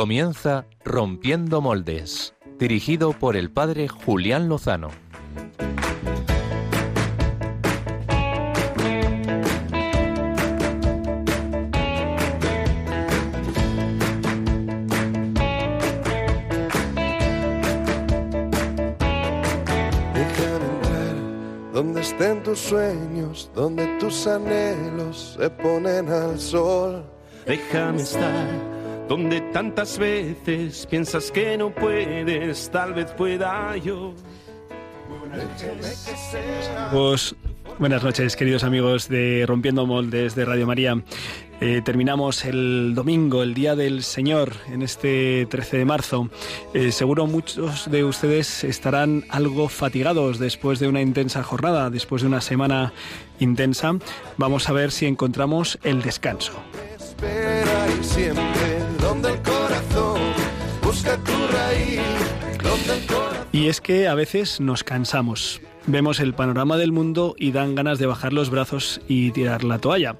Comienza Rompiendo Moldes, dirigido por el padre Julián Lozano. donde estén tus sueños, donde tus anhelos se ponen al sol. Déjame estar donde tantas veces piensas que no puedes, tal vez pueda yo. Pues buenas noches, queridos amigos de Rompiendo Moldes de Radio María. Eh, terminamos el domingo, el Día del Señor, en este 13 de marzo. Eh, seguro muchos de ustedes estarán algo fatigados después de una intensa jornada, después de una semana intensa. Vamos a ver si encontramos el descanso. Y es que a veces nos cansamos. Vemos el panorama del mundo y dan ganas de bajar los brazos y tirar la toalla.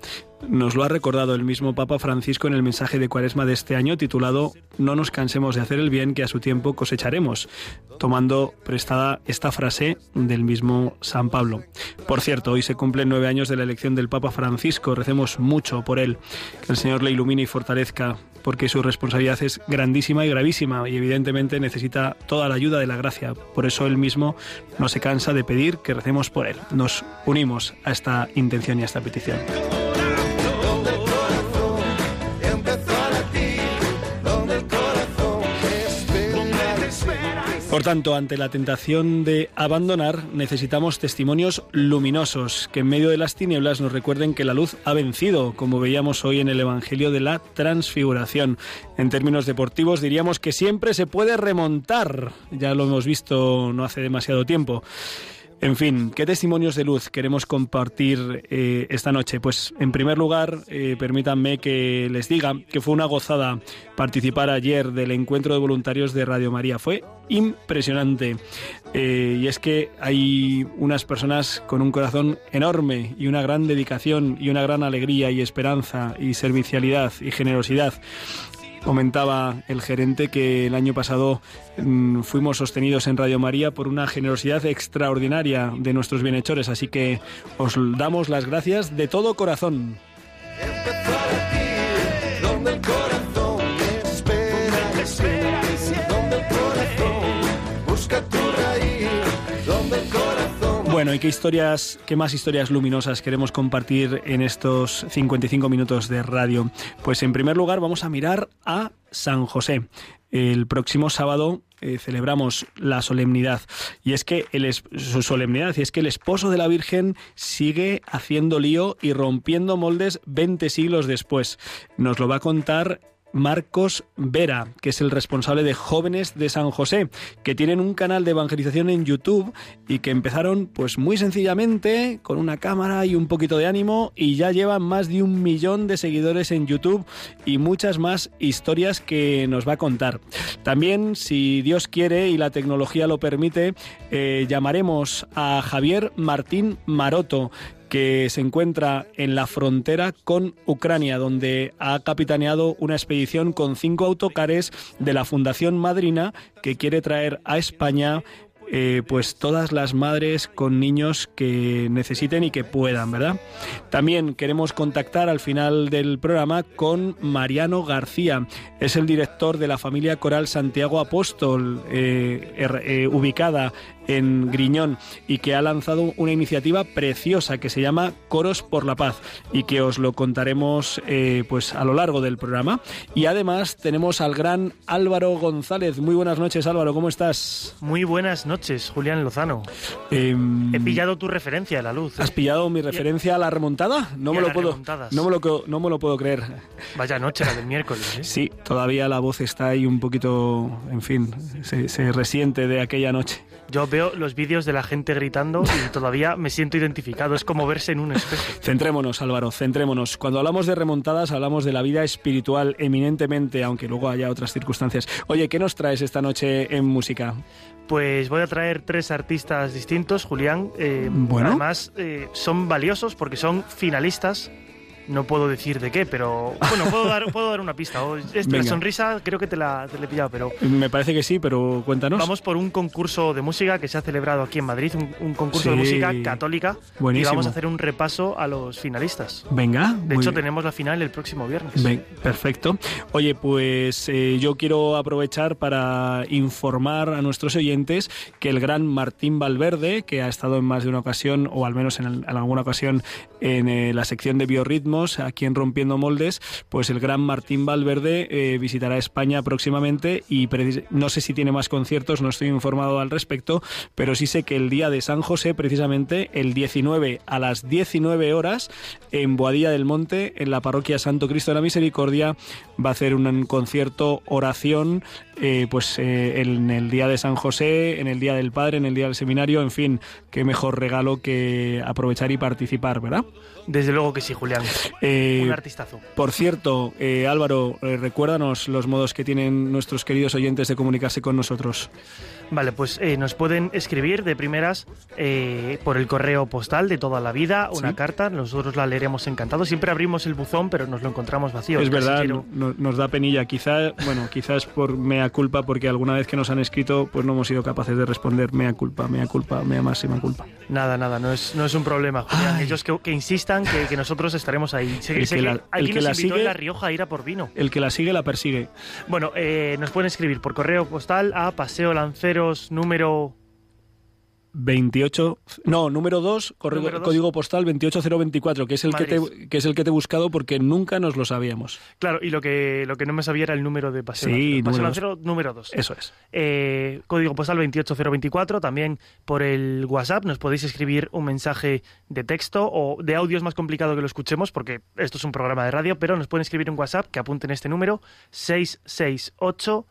Nos lo ha recordado el mismo Papa Francisco en el mensaje de Cuaresma de este año titulado No nos cansemos de hacer el bien que a su tiempo cosecharemos, tomando prestada esta frase del mismo San Pablo. Por cierto, hoy se cumplen nueve años de la elección del Papa Francisco, recemos mucho por él, que el Señor le ilumine y fortalezca, porque su responsabilidad es grandísima y gravísima y evidentemente necesita toda la ayuda de la gracia. Por eso él mismo no se cansa de pedir que recemos por él. Nos unimos a esta intención y a esta petición. Por tanto, ante la tentación de abandonar, necesitamos testimonios luminosos que en medio de las tinieblas nos recuerden que la luz ha vencido, como veíamos hoy en el Evangelio de la Transfiguración. En términos deportivos diríamos que siempre se puede remontar, ya lo hemos visto no hace demasiado tiempo. En fin, ¿qué testimonios de luz queremos compartir eh, esta noche? Pues en primer lugar, eh, permítanme que les diga que fue una gozada participar ayer del encuentro de voluntarios de Radio María. Fue impresionante. Eh, y es que hay unas personas con un corazón enorme y una gran dedicación y una gran alegría y esperanza y servicialidad y generosidad. Comentaba el gerente que el año pasado mm, fuimos sostenidos en Radio María por una generosidad extraordinaria de nuestros bienhechores, así que os damos las gracias de todo corazón. Bueno, ¿y qué historias, qué más historias luminosas queremos compartir en estos 55 minutos de radio? Pues en primer lugar vamos a mirar a San José. El próximo sábado eh, celebramos la solemnidad y es que su solemnidad y es que el esposo de la Virgen sigue haciendo lío y rompiendo moldes 20 siglos después. Nos lo va a contar Marcos Vera, que es el responsable de Jóvenes de San José, que tienen un canal de evangelización en YouTube y que empezaron pues muy sencillamente con una cámara y un poquito de ánimo y ya llevan más de un millón de seguidores en YouTube y muchas más historias que nos va a contar. También, si Dios quiere y la tecnología lo permite, eh, llamaremos a Javier Martín Maroto, que se encuentra en la frontera con Ucrania, donde ha capitaneado una expedición con cinco autocares de la Fundación Madrina que quiere traer a España eh, pues todas las madres con niños que necesiten y que puedan, ¿verdad? También queremos contactar al final del programa con Mariano García. Es el director de la familia coral Santiago Apóstol, eh, er, eh, ubicada en Griñón y que ha lanzado una iniciativa preciosa que se llama Coros por la Paz y que os lo contaremos eh, pues a lo largo del programa. Y además tenemos al gran Álvaro González. Muy buenas noches Álvaro, ¿cómo estás? Muy buenas noches, Julián Lozano. Em, He pillado tu referencia a la luz. ¿Has pillado mi referencia a la remontada? No me lo puedo no me lo, no me lo puedo creer. Vaya noche la del miércoles. ¿eh? Sí, todavía la voz está ahí un poquito, en fin, se, se resiente de aquella noche. Yo veo los vídeos de la gente gritando y todavía me siento identificado. Es como verse en un espejo. Centrémonos, Álvaro, centrémonos. Cuando hablamos de remontadas, hablamos de la vida espiritual eminentemente, aunque luego haya otras circunstancias. Oye, ¿qué nos traes esta noche en música? Pues voy a traer tres artistas distintos, Julián. Eh, bueno. Además, eh, son valiosos porque son finalistas No puedo decir de qué, pero bueno, puedo dar, puedo dar una pista. O- es- la sonrisa creo que te la, te la he pillado, pero Me parece que sí, pero cuéntanos. vamos por un concurso de música que se ha celebrado aquí en Madrid, un, un concurso de Sí. música católica. Buenísimo. Y vamos a hacer un repaso a los finalistas. Venga. De hecho, bien. tenemos la final el próximo viernes. Ven, perfecto. Oye, pues eh, yo quiero aprovechar para informar a nuestros oyentes que el gran Martín Valverde, que ha estado en más de una ocasión, o al menos en, el- en alguna ocasión, en eh, la sección de aquí en Rompiendo Moldes, pues el gran Martín Valverde eh, visitará España próximamente y no sé si tiene más conciertos, no estoy informado al respecto, pero sí sé que el día de San José, precisamente el 19 a las 19 horas, en Boadilla del Monte, en la parroquia Santo Cristo de la Misericordia, va a hacer un concierto oración, eh, pues eh, en el día de San José, en el día del Padre, en el día del seminario, en fin, qué mejor regalo que aprovechar y participar, ¿verdad? Desde luego que sí, Julián. Eh, Un artistazo. por cierto, eh, Álvaro, eh, recuérdanos los modos que tienen nuestros queridos oyentes de comunicarse con nosotros. Vale, pues eh, nos pueden escribir de primeras eh, por el correo postal de toda la vida, una Sí. carta, nosotros la leeremos encantados. Siempre abrimos el buzón, pero nos lo encontramos vacío. es verdad, no- nos da penilla. Quizá, bueno, quizás por mea culpa, porque alguna vez que nos han escrito, pues no hemos sido capaces de responder mea culpa, mea culpa, mea máxima culpa. Nada, nada, no es, no es un problema, Julián. Ellos que, que insistan que, que nosotros estaremos ahí. El que la- el que la sigue- en La Rioja a ir a por vino. El que la sigue, la persigue. Bueno, eh, nos pueden escribir por correo postal a Paseo Número 28, no, número 2, Número dos. código postal 28024, que es el que te que es el que te he buscado porque nunca nos lo sabíamos. Claro, y lo que, lo que no me sabía era el número de Paseo Sí. Paseo número Lancero número 2. Eso es. Eh, código postal 28024. También por el WhatsApp nos podéis escribir un mensaje de texto o de audio es más complicado que lo escuchemos porque esto es un programa de radio, pero nos pueden escribir un WhatsApp que apunten este número 668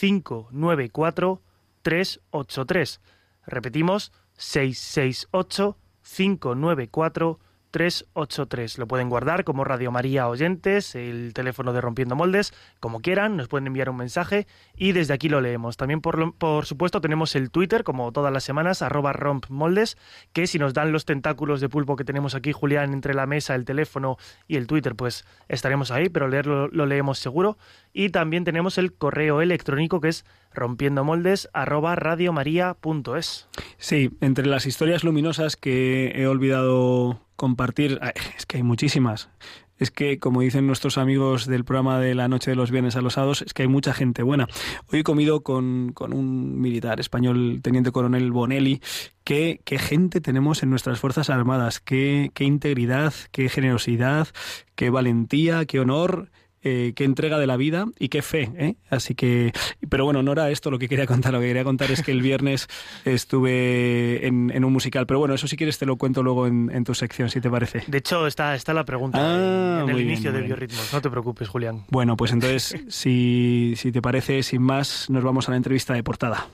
594 383. Repetimos 668 594 383. Lo pueden guardar como Radio María Oyentes, el teléfono de Rompiendo Moldes, como quieran, nos pueden enviar un mensaje y desde aquí lo leemos. También, por, por supuesto, tenemos el Twitter, como todas las semanas, arroba rompmoldes, que si nos dan los tentáculos de pulpo que tenemos aquí, Julián, entre la mesa, el teléfono y el Twitter, pues estaremos ahí, pero leerlo lo leemos seguro. Y también tenemos el correo electrónico que es rompiendomoldes arroba radiomaria.es. Sí, entre las historias luminosas que he olvidado compartir, es que hay muchísimas. Es que, como dicen nuestros amigos del programa de la noche de los viernes a los sábados, es que hay mucha gente buena. Hoy he comido con, con un militar español, teniente coronel Bonelli. Qué, qué gente tenemos en nuestras Fuerzas Armadas, qué, qué integridad, qué generosidad, qué valentía, qué honor eh, qué entrega de la vida y qué fe. ¿eh? Así que, pero bueno, no era esto lo que quería contar. Lo que quería contar es que el viernes estuve en, en un musical. Pero bueno, eso si quieres te lo cuento luego en, en tu sección, si te parece. De hecho, está, está la pregunta Ah, en el bien, inicio de. Biorritmos. No te preocupes, Julián. Bueno, pues entonces, si, si te parece, sin más, nos vamos a la entrevista de portada.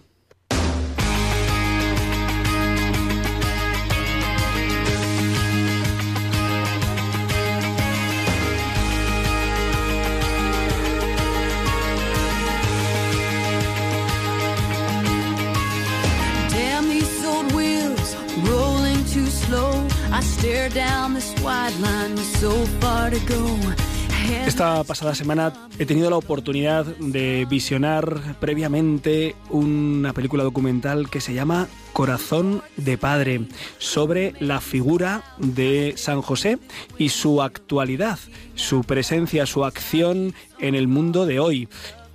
Esta pasada semana he tenido la oportunidad de visionar previamente una película documental que se llama Corazón de Padre, sobre la figura de San José y su actualidad, su presencia, su acción en el mundo de hoy.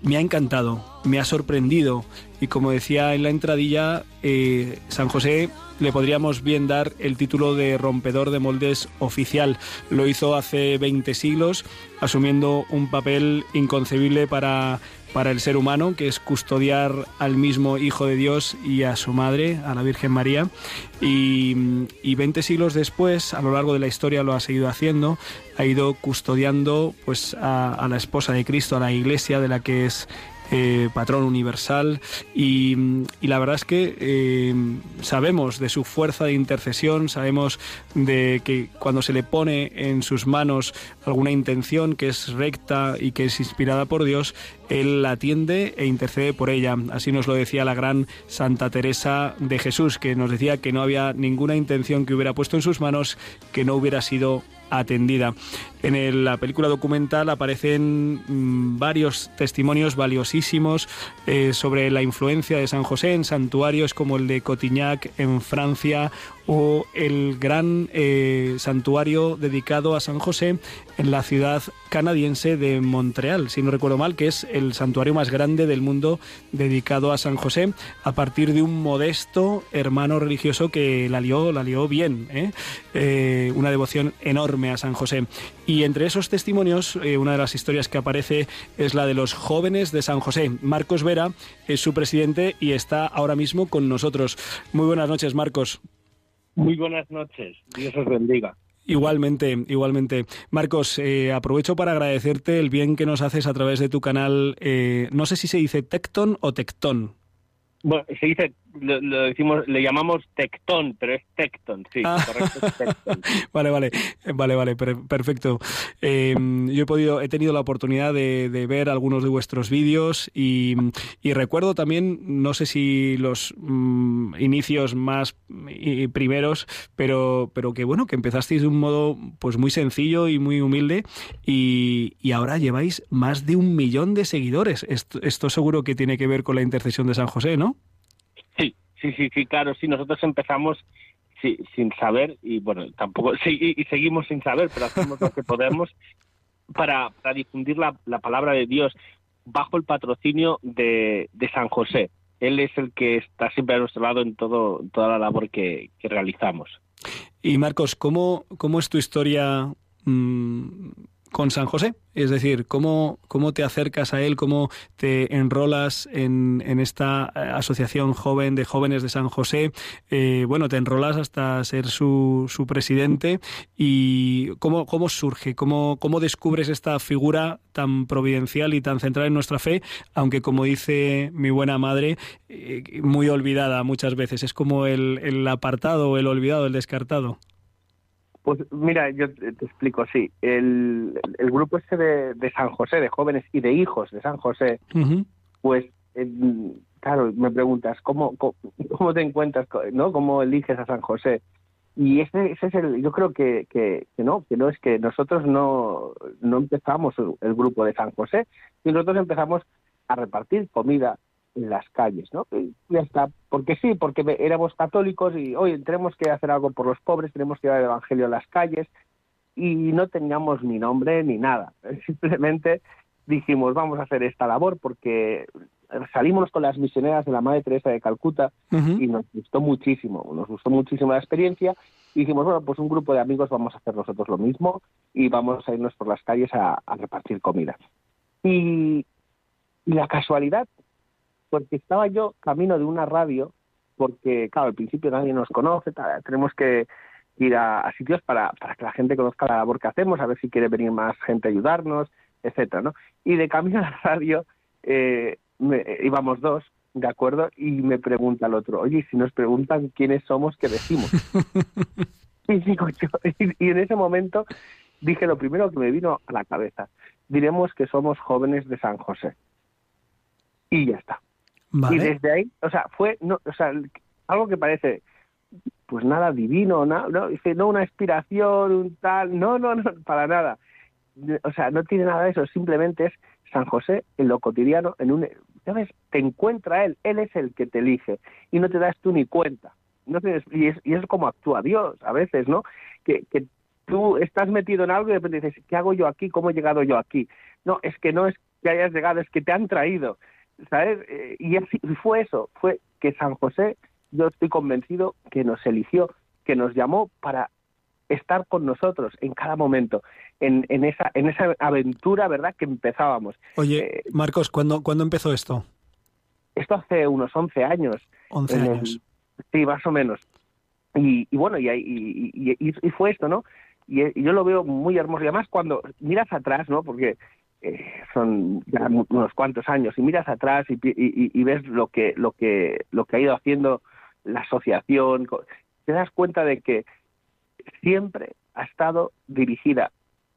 Me ha encantado, me ha sorprendido y como decía en la entradilla, eh, San José le podríamos bien dar el título de rompedor de moldes oficial. Lo hizo hace 20 siglos, asumiendo un papel inconcebible para, para el ser humano, que es custodiar al mismo Hijo de Dios y a su madre, a la Virgen María. Y, y 20 siglos después, a lo largo de la historia lo ha seguido haciendo, ha ido custodiando pues, a, a la esposa de Cristo, a la Iglesia, de la que es eh, patrón universal y, la verdad es que eh, sabemos de su fuerza de intercesión, sabemos de que cuando se le pone en sus manos alguna intención que es recta y que es inspirada por Dios, él la atiende e intercede por ella. Así nos lo decía la gran Santa Teresa de Jesús, que nos decía que no había ninguna intención que hubiera puesto en sus manos que no hubiera sido atendida. En la película documental aparecen mm, varios testimonios valiosísimos eh, sobre la influencia de San José en santuarios como el de Cotignac en Francia o el gran eh, santuario dedicado a San José en la ciudad canadiense de Montreal, si no recuerdo mal, que es el santuario más grande del mundo dedicado a San José, a partir de un modesto hermano religioso que la lió, la lió bien, ¿eh? Eh, una devoción enorme a San José. Y entre esos testimonios, una de las historias que aparece es la de los jóvenes de San José. Marcos Vera es su presidente y está ahora mismo con nosotros. Muy buenas noches, Marcos. Muy buenas noches, Dios os bendiga. Igualmente, igualmente. Marcos, eh, aprovecho para agradecerte el bien que nos haces a través de tu canal. eh, no sé si se dice Tecton o Tectón. Bueno, se dice, lo, lo decimos, le llamamos tectón, pero es tecton, sí, Ah. correcto, es tectón. Vale, vale, vale, vale, per- perfecto. Eh, yo he podido, he tenido la oportunidad de, de ver algunos de vuestros vídeos y, y recuerdo también, no sé si los mm, inicios más y primeros, pero, pero que bueno, que empezasteis de un modo pues muy sencillo y muy humilde y, y ahora lleváis más de un millón de seguidores. Esto, esto seguro que tiene que ver con la intercesión de San José, ¿no? Sí, sí, sí, sí, claro, sí, nosotros empezamos sí, sin saber y bueno, tampoco, y, seguimos sin saber, pero hacemos lo que podemos para, para difundir la, la palabra de Dios bajo el patrocinio de, de San José. Él es el que está siempre a nuestro lado en todo, toda la labor que, que realizamos. Y Marcos, ¿cómo, cómo es tu historia mm, con San José? Es decir, ¿cómo, ¿cómo te acercas a él? ¿Cómo te enrolas en, en esta eh, asociación joven de jóvenes de San José? Eh, bueno, te enrolas hasta ser su, su presidente. ¿Y cómo, cómo surge? ¿Cómo, ¿Cómo descubres esta figura tan providencial y tan centrada en nuestra fe? Aunque, como dice mi buena madre, eh, muy olvidada muchas veces. Es como el, el apartado, el olvidado, el descartado. Pues mira, yo te, te explico, sí. El, el grupo este de, de San José, de jóvenes y de hijos de San José, pues eh, claro, me preguntas, ¿cómo, cómo, cómo te encuentras, no? ¿Cómo eliges a San José? Y ese, ese es el, yo creo que, que, que no, que no es que nosotros no, no empezamos el, el grupo de San José, y nosotros empezamos a repartir comida en las calles, ¿no? Y ya está, porque sí, porque éramos católicos y hoy tenemos que hacer algo por los pobres, tenemos que llevar el evangelio a las calles y no teníamos ni nombre ni nada. Simplemente dijimos, vamos a hacer esta labor porque salimos con las misioneras de la Madre Teresa de Calcuta y nos gustó muchísimo, nos gustó muchísimo la experiencia y dijimos, bueno, pues un grupo de amigos vamos a hacer nosotros lo mismo y vamos a irnos por las calles a, a repartir comida. Y, y la casualidad, porque estaba yo camino de una radio, porque claro, al principio nadie nos conoce, tal, tenemos que ir a, a sitios para, para que la gente conozca la labor que hacemos, a ver si quiere venir más gente a ayudarnos, etcétera, ¿no? Y de camino a la radio eh, me- eh, íbamos dos, ¿de acuerdo? Y me pregunta el otro, oye, ¿y si nos preguntan quiénes somos, ¿qué decimos? y digo yo, y, y en ese momento dije lo primero que me vino a la cabeza, diremos que somos jóvenes de San José. Y ya está. Y desde ahí, o sea, fue, no, o sea, algo que parece, pues nada divino, nada, no, dice, no una inspiración, un tal, no, no, no, para nada. O sea, no tiene nada de eso, simplemente es San José en lo cotidiano, en un, ¿sabes? Te encuentra él, él es el que te elige y no te das tú ni cuenta. No tienes, y, es, y es como actúa Dios a veces, ¿no? Que, que tú estás metido en algo y de repente dices, ¿qué hago yo aquí? ¿Cómo he llegado yo aquí? No, es que no es que hayas llegado, es que te han traído. ¿Sabes? Eh, y así fue eso, fue que San José, yo estoy convencido que nos eligió, que nos llamó para estar con nosotros en cada momento, en, en esa en esa aventura, ¿verdad? Que empezábamos. Oye, eh, Marcos, ¿cuándo, ¿cuándo empezó esto? Esto hace unos 11 años. 11 en el- años. sí, más o menos. Y, y bueno, y, ahí- y, y- fue esto, ¿no? Y yo lo veo muy hermoso. Y además cuando miras atrás, ¿no? Porque eh, son ya unos cuantos años y miras atrás y, y- y- ves lo que lo que lo que ha ido haciendo la asociación, te das cuenta de que siempre ha estado dirigida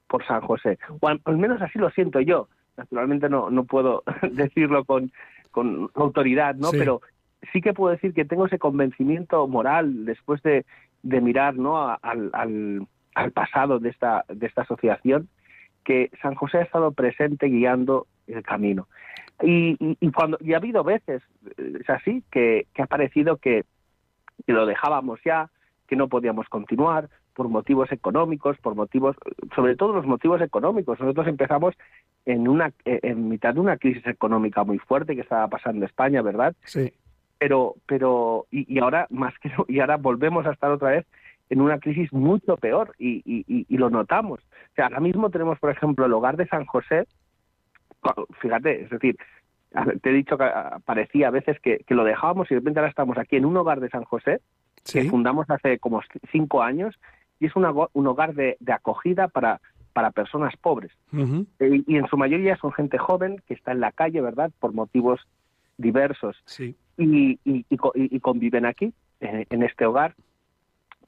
por San José. O al, menos así lo siento yo. Naturalmente no no puedo decirlo con con autoridad, ¿no? Sí. Pero sí que puedo decir que tengo ese convencimiento moral después de, de mirar, ¿no? al, al, al pasado de esta de esta asociación que San José ha estado presente guiando el camino. Y, y, y cuando y ha habido veces, eh, es así, que, que ha parecido que, que lo dejábamos ya, que no podíamos continuar por motivos económicos, por motivos, sobre todo los motivos económicos. Nosotros empezamos en una en mitad de una crisis económica muy fuerte que estaba pasando España, ¿verdad? Sí. Pero pero y, y ahora más que no- y ahora volvemos a estar otra vez en una crisis mucho peor y, y, y- y lo notamos. O sea, ahora mismo tenemos, por ejemplo, el hogar de San José. Fíjate, es decir, te he dicho que parecía a veces que, que lo dejábamos y de repente ahora estamos aquí en un hogar de San José que fundamos hace como cinco años y es una un hogar de, de acogida para, para personas pobres. Eh, y en su mayoría son gente joven que está en la calle, ¿verdad? Por motivos diversos Sí. y, y, y y- conviven aquí, en este hogar,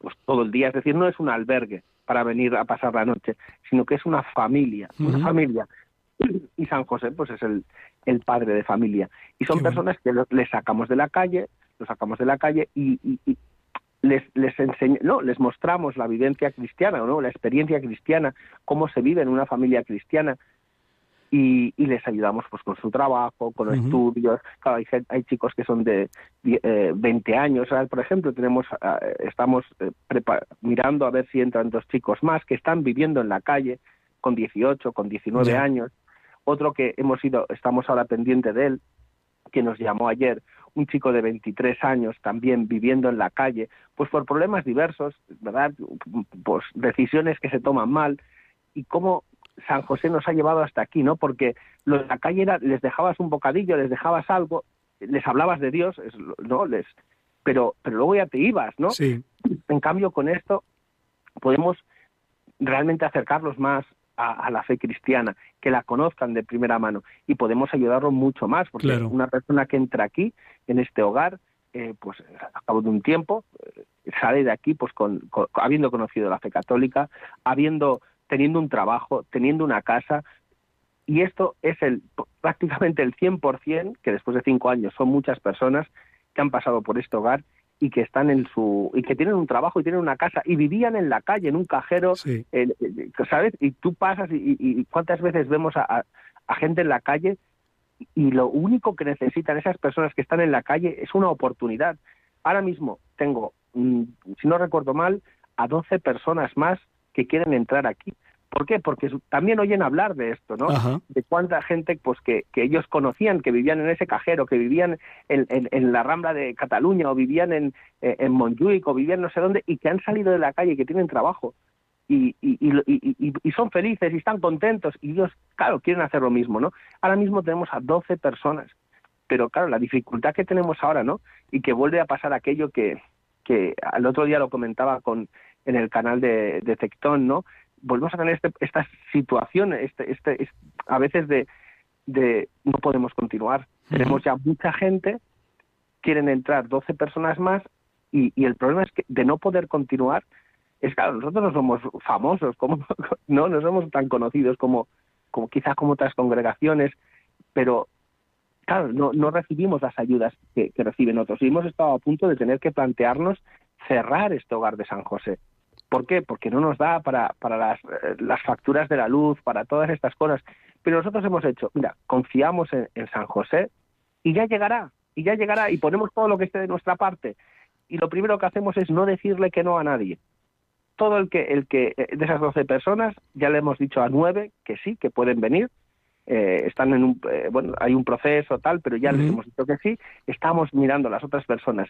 pues todo el día. Es decir, no es un albergue para venir a pasar la noche, sino que es una familia, una familia. Y San José, pues es el, el padre de familia. Y son Qué bueno. personas que lo- les sacamos de la calle, los sacamos de la calle y, y- y les, les no, les mostramos la vivencia cristiana, ¿no? La experiencia cristiana, cómo se vive en una familia cristiana y, y les ayudamos pues con su trabajo, con Ujú. estudios. Claro, hay, hay chicos que son de eh, 20 años. Ahora, por ejemplo, tenemos ah, estamos eh, mirando a ver si entran dos chicos más que están viviendo en la calle con 18, con 19 Ya. años. Otro que hemos ido, estamos ahora pendiente de él, que nos llamó ayer, un chico de 23 años también viviendo en la calle, pues por problemas diversos, ¿verdad? Pues decisiones que se toman mal y cómo San José nos ha llevado hasta aquí, ¿no? Porque lo de la calle era, les dejabas un bocadillo, les dejabas algo, les hablabas de Dios, ¿no? Les, pero, pero luego ya te ibas, ¿no? Sí. En cambio, con esto podemos realmente acercarlos más a, a la fe cristiana, que la conozcan de primera mano y podemos ayudarlos mucho más, porque Claro. una persona que entra aquí, en este hogar, eh, pues a cabo de un tiempo, eh, sale de aquí pues con, con- habiendo conocido la fe católica, habiendo teniendo un trabajo, teniendo una casa, y esto es el prácticamente el 100%, que después de cinco años son muchas personas que han pasado por este hogar y que están en su y que tienen un trabajo y tienen una casa y vivían en la calle en un cajero Sí. eh, eh, sabes y tú pasas y, cuántas veces vemos a, a- a gente en la calle y lo único que necesitan esas personas que están en la calle es una oportunidad ahora mismo tengo mm, si no recuerdo mal a 12 personas más que quieren entrar aquí ¿Por qué? Porque también oyen hablar de esto, ¿no? Ajá. de cuánta gente pues que, que ellos conocían, que vivían en ese cajero, que vivían en, en- en la Rambla de Cataluña o vivían en, eh, en Montjuic o vivían no sé dónde y que han salido de la calle y que tienen trabajo y, y, y, y- y- y son felices y están contentos y ellos, claro, quieren hacer lo mismo, ¿no? Ahora mismo tenemos a 12 personas, pero claro, la dificultad que tenemos ahora, ¿no? Y que vuelve a pasar aquello que, que al otro día lo comentaba con en el canal de, de Tectón, ¿no? Volvemos a tener este, esta situación, este, este, es- a veces de, de no podemos continuar. Tenemos ya mucha gente, quieren entrar 12 personas más y, y el problema es que de no poder continuar es claro, nosotros no somos famosos, como no, no somos tan conocidos como, como quizás como otras congregaciones, pero claro, no, no recibimos las ayudas que, que reciben otros y hemos estado a punto de tener que plantearnos cerrar este hogar de San José. ¿Por qué? Porque no nos da para, para las, eh, las facturas de la luz, para todas estas cosas. Pero nosotros hemos hecho, mira, confiamos en, en San José y ya llegará, y ya llegará, y ponemos todo lo que esté de nuestra parte. Y lo primero que hacemos es no decirle que no a nadie. Todo el que, el que eh, de esas 12 personas, ya le hemos dicho a nueve que sí, que pueden venir. Eh, están en un, eh, bueno, hay un proceso tal, pero ya les hemos dicho que sí. Estamos mirando a las otras personas.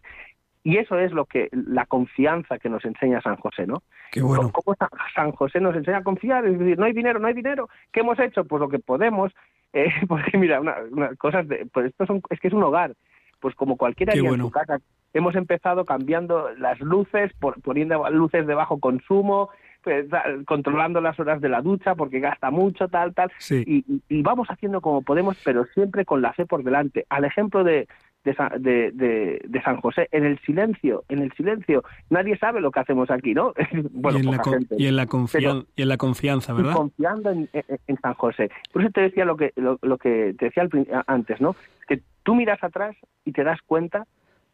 Y eso es lo que, la confianza que nos enseña San José, ¿no? Qué bueno. ¿Cómo San- José nos enseña a confiar? Es decir, no hay dinero, no hay dinero. ¿Qué hemos hecho? Pues lo que podemos. Eh, porque mira, una, una cosas de, pues esto son, es que es un hogar. Pues como cualquiera haría bueno. en su casa. Hemos empezado cambiando las luces, por- poniendo luces de bajo consumo, pues, controlando las horas de la ducha porque gasta mucho, tal, tal. Sí. Y- y vamos haciendo como podemos, pero siempre con la fe por delante. Al ejemplo de, de, de- de- de San José, en el silencio, en el silencio. Nadie sabe lo que hacemos aquí, ¿no? bueno, y, en la, poca gente. y en la confian- y en la confianza, ¿verdad? confiando en, en- en San José. Por eso te decía lo que, lo, lo que te decía antes, ¿no? Que tú miras atrás y te das cuenta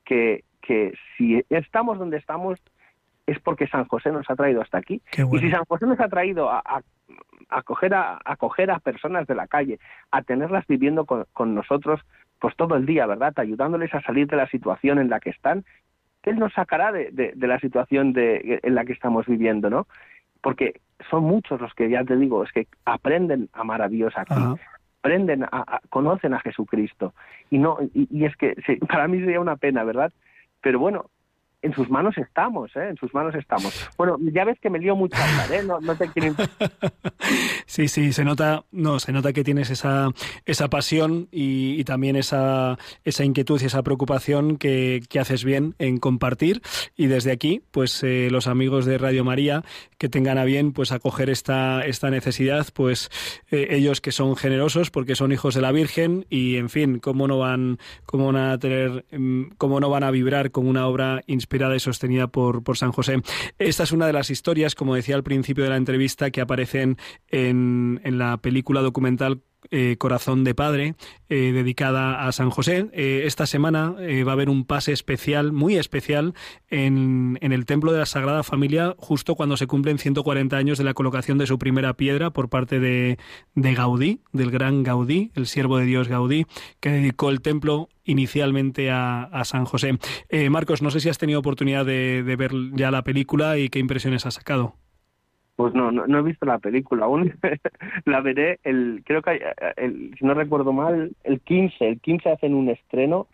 que, que si estamos donde estamos es porque San José nos ha traído hasta aquí. Bueno. Y si San José nos ha traído a, acoger a, a acoger a personas de la calle, a tenerlas viviendo con, con nosotros, pues todo el día, ¿verdad? Ayudándoles a salir de la situación en la que están, Él nos sacará de, de, de la situación de, en la que estamos viviendo, ¿no? Porque son muchos los que, ya te digo, es que aprenden a amar a Dios aquí. Ajá. aprenden, a, a- conocen a Jesucristo. Y no y, y es que para mí sería una pena, ¿verdad? Pero bueno, en sus manos estamos, ¿eh? En sus manos estamos. Bueno, ya ves que me lío mucho a hablar, ¿eh? No, no te. Sí, sí, se nota, no, se nota que tienes esa, esa pasión y, y también esa, esa inquietud y esa preocupación que, que haces bien en compartir. Y desde aquí, pues eh, los amigos de Radio María que tengan a bien pues acoger esta, esta necesidad, pues eh, ellos que son generosos porque son hijos de la Virgen y en fin, cómo no van, cómo van a tener, mm, cómo no van a vibrar con una obra inspirada y sostenida por, por San José. Esta es una de las historias, como decía al principio de la entrevista, que aparecen en, en la película documental eh, Corazón de Padre, eh, dedicada a San José. Eh, esta semana va a haber un pase especial, muy especial, en, en el Templo de la Sagrada Familia, justo cuando se cumplen 140 años de la colocación de su primera piedra por parte de, de Gaudí, del gran Gaudí, el siervo de Dios Gaudí, que dedicó el templo inicialmente a, a San José. Marcos, no sé si has tenido oportunidad de, de ver ya la película y qué impresiones has sacado. Pues no, no, no he visto la película aún. la veré, el, creo que, hay, el, si no recuerdo mal, el 15. El 15 hacen un estreno,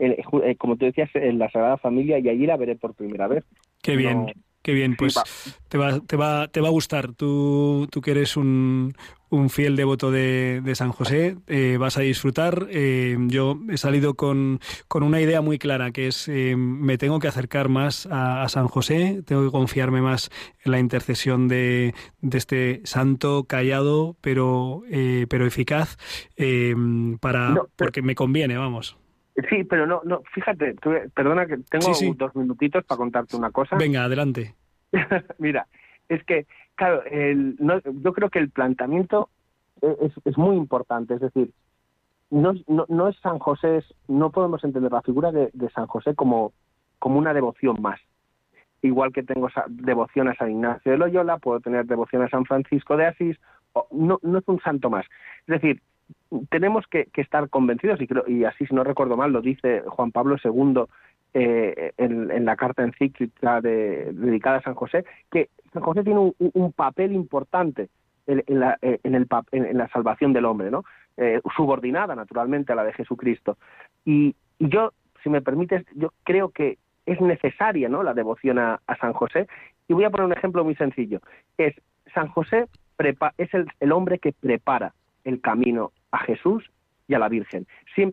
el- eh, como tú decías, en la Sagrada Familia, y allí la veré por primera vez. Qué bien, No. qué bien. Pues va. te va, te va, te va a gustar. Tú, tú que eres un, un fiel devoto de, de San José, eh, vas a disfrutar. Eh, yo he salido con, con una idea muy clara, que es eh, me tengo que acercar más a, a San José, tengo que confiarme más en la intercesión de, de este santo callado, pero, eh, pero eficaz, para, No, pero- porque me conviene, vamos. Sí, pero no, no, fíjate, tú- perdona que tengo Sí, sí. dos minutitos para contarte una cosa. Venga, adelante. Mira, es que, claro, el, no, yo creo que el planteamiento e, es, muy importante. Es decir, no, no, no es San José, no podemos entender la figura de, San José como, como una devoción más. Igual que tengo devoción a San Ignacio de Loyola, puedo tener devoción a San Francisco de Asís, no es un santo más. Es decir, tenemos que, que estar convencidos, y, creo, y así, si no recuerdo mal, lo dice Juan Pablo II eh, en, la carta encíclica de- dedicada a San José, que San José tiene un, un papel importante en, en la, eh, en, el, en- la salvación del hombre, ¿no? Eh, subordinada naturalmente a la de Jesucristo. Y, yo, si me permites, yo creo que es necesaria ¿no? la devoción a, San José. Y voy a poner un ejemplo muy sencillo. Es San José prepa- es el hombre que prepara el camino a Jesús y a la Virgen.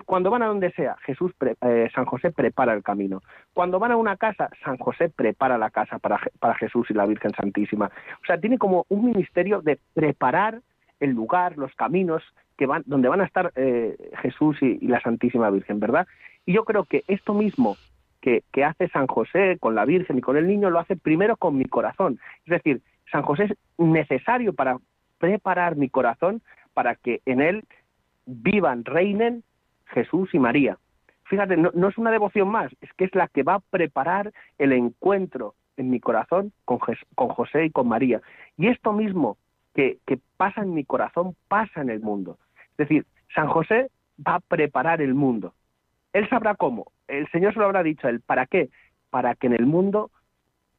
Cuando van a donde sea, Jesús pre- eh, San José prepara el camino. Cuando van a una casa, San José prepara la casa para, para Jesús y la Virgen Santísima. O sea, tiene como un ministerio de preparar el lugar, los caminos que van, donde van a estar eh, Jesús y, y la Santísima Virgen, ¿verdad? Y yo creo que esto mismo que, que hace San José con la Virgen y con el niño lo hace primero con mi corazón. Es decir, San José es necesario para preparar mi corazón para que en él vivan, reinen Jesús y María. Fíjate, no, es una devoción más, es que es la que va a preparar el encuentro en mi corazón con José y con María. Y esto mismo que, que pasa en mi corazón pasa en el mundo. Es decir, San José va a preparar el mundo. Él sabrá cómo. El Señor se lo habrá dicho a él. ¿Para qué? Para que en el mundo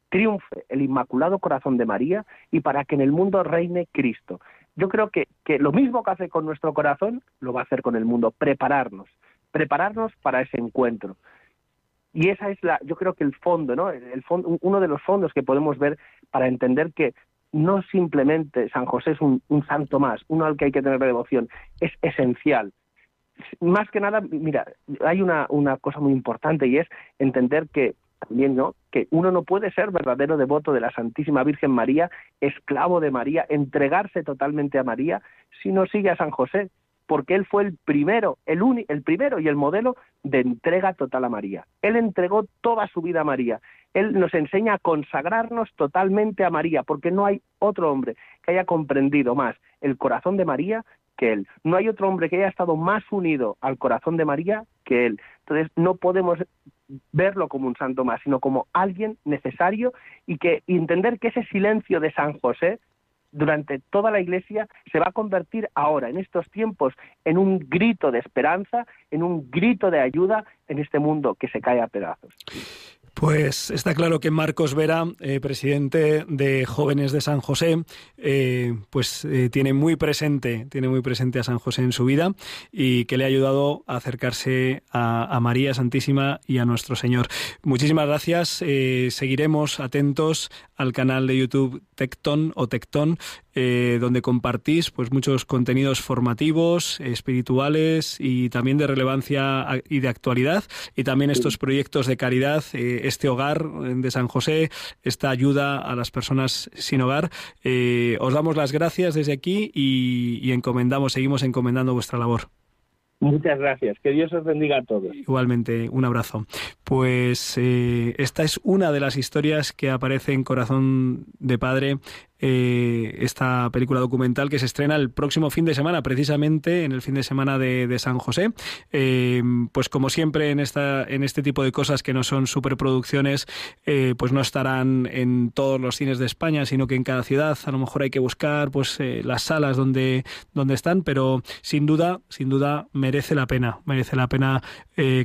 triunfe el Inmaculado Corazón de María y para que en el mundo reine Cristo. Yo creo que, que lo mismo que hace con nuestro corazón, lo va a hacer con el mundo, prepararnos, prepararnos para ese encuentro. Y esa es la, yo creo que el fondo, ¿no? El fondo, uno de los fondos que podemos ver para entender que no simplemente San José es un, santo más, uno al que hay que tener devoción, es esencial. Más que nada, mira, hay una, una cosa muy importante y es entender que también, ¿no? Que uno no puede ser verdadero devoto de la Santísima Virgen María, esclavo de María, entregarse totalmente a María, si no sigue a San José, porque él fue el primero, el, uni- el primero y el modelo de entrega total a María. Él entregó toda su vida a María. Él nos enseña a consagrarnos totalmente a María, porque no hay otro hombre que haya comprendido más el corazón de María que él. No hay otro hombre que haya estado más unido al corazón de María que él. Entonces, no podemos verlo como un santo más, sino como alguien necesario y que y entender que ese silencio de San José durante toda la Iglesia se va a convertir ahora, en estos tiempos, en un grito de esperanza, en un grito de ayuda en este mundo que se cae a pedazos. Pues está claro que Marcos Vera, eh, presidente de Jóvenes de San José, eh, pues eh, tiene muy presente, tiene muy presente a San José en su vida y que le ha ayudado a acercarse a, María Santísima y a nuestro Señor. Muchísimas gracias. seguiremos atentos al canal de YouTube Tecton o Tecton, donde compartís pues muchos contenidos formativos, espirituales y también de relevancia y de actualidad, y también estos proyectos de caridad este hogar de San José, esta ayuda a las personas sin hogar. Eh, os damos las gracias desde aquí y, encomendamos, seguimos encomendando vuestra labor. Muchas gracias. Que Dios os bendiga a todos. Igualmente, un abrazo. Pues eh, esta es una de las historias que aparece en Corazón de Padre eh, esta película documental que se estrena el próximo fin de semana, precisamente en el fin de semana de, San José. Eh, pues como siempre en esta en este tipo de cosas que no son superproducciones, eh, pues no estarán en todos los cines de España, sino que en cada ciudad a lo mejor hay que buscar pues las salas donde donde están, pero sin duda sin duda merece la pena merece la pena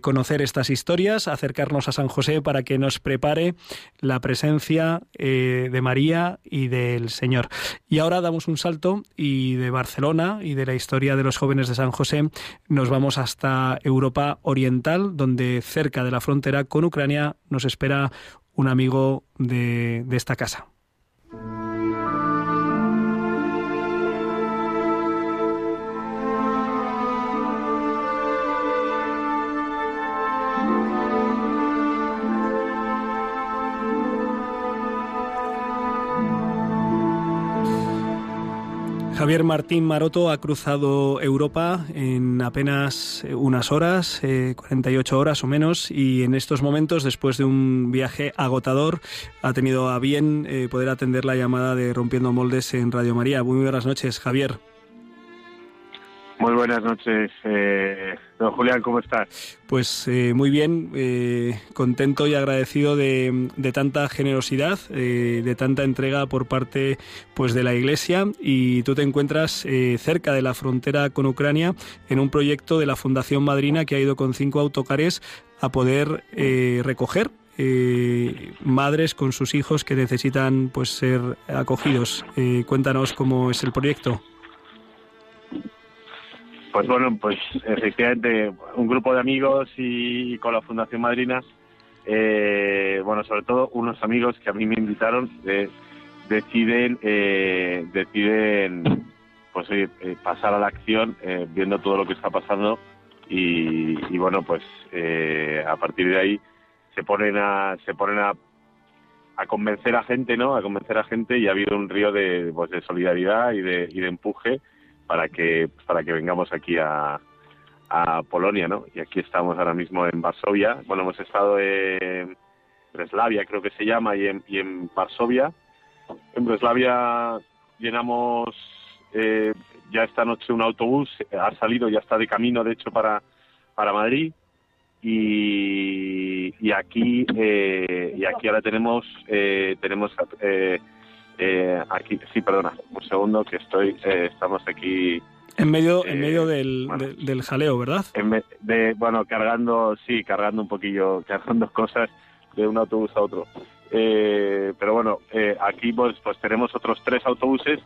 conocer estas historias, acercarnos a San José para que nos prepare la presencia de María y de Señor. Y ahora damos un salto y de Barcelona y de la historia de los jóvenes de San José nos vamos hasta Europa Oriental, donde cerca de la frontera con Ucrania nos espera un amigo de esta casa. Javier Martín Maroto ha cruzado Europa en apenas unas horas, 48 eh, horas o menos, y en estos momentos, después de un viaje agotador, ha tenido a bien eh, poder atender la llamada de Rompiendo Moldes en Radio María. Muy buenas noches, Javier. Muy buenas noches, eh, don Julián, ¿cómo estás? Pues eh, muy bien, eh, contento y agradecido de, tanta generosidad, de tanta entrega por parte pues de la Iglesia y tú te encuentras cerca de la frontera con Ucrania en un proyecto de la Fundación Madrina que ha ido con cinco autocares a poder recoger madres con sus hijos que necesitan pues ser acogidos. cuéntanos cómo es el proyecto. Pues bueno, pues efectivamente un grupo de amigos y, con la Fundación Madrina, eh, bueno, sobre todo unos amigos que a mí me invitaron, eh, deciden, eh, deciden, pues pasar a la acción viendo todo lo que está pasando y, bueno, pues a partir de ahí se ponen a, se ponen a, a convencer a gente, ¿no? A convencer a gente y ha habido un río de, pues, de solidaridad y de, y de empuje para que para que vengamos aquí a, a Polonia, ¿no? Y aquí estamos ahora mismo en Varsovia. Bueno, hemos estado en Breslavia, creo que se llama, y en, y en Varsovia. En Breslavia llenamos eh, ya esta noche un autobús, ha salido, ya está de camino, de hecho, para, para Madrid. Y, y aquí eh, y aquí ahora tenemos eh, tenemos eh, eh, aquí, sí, perdona, un segundo que estoy, eh, estamos aquí. En medio, en medio eh, del, del, jaleo, ¿verdad? de, bueno, cargando, sí, cargando un poquillo, cargando cosas de un autobús a otro. pero bueno, aquí pues, pues tenemos otros tres autobuses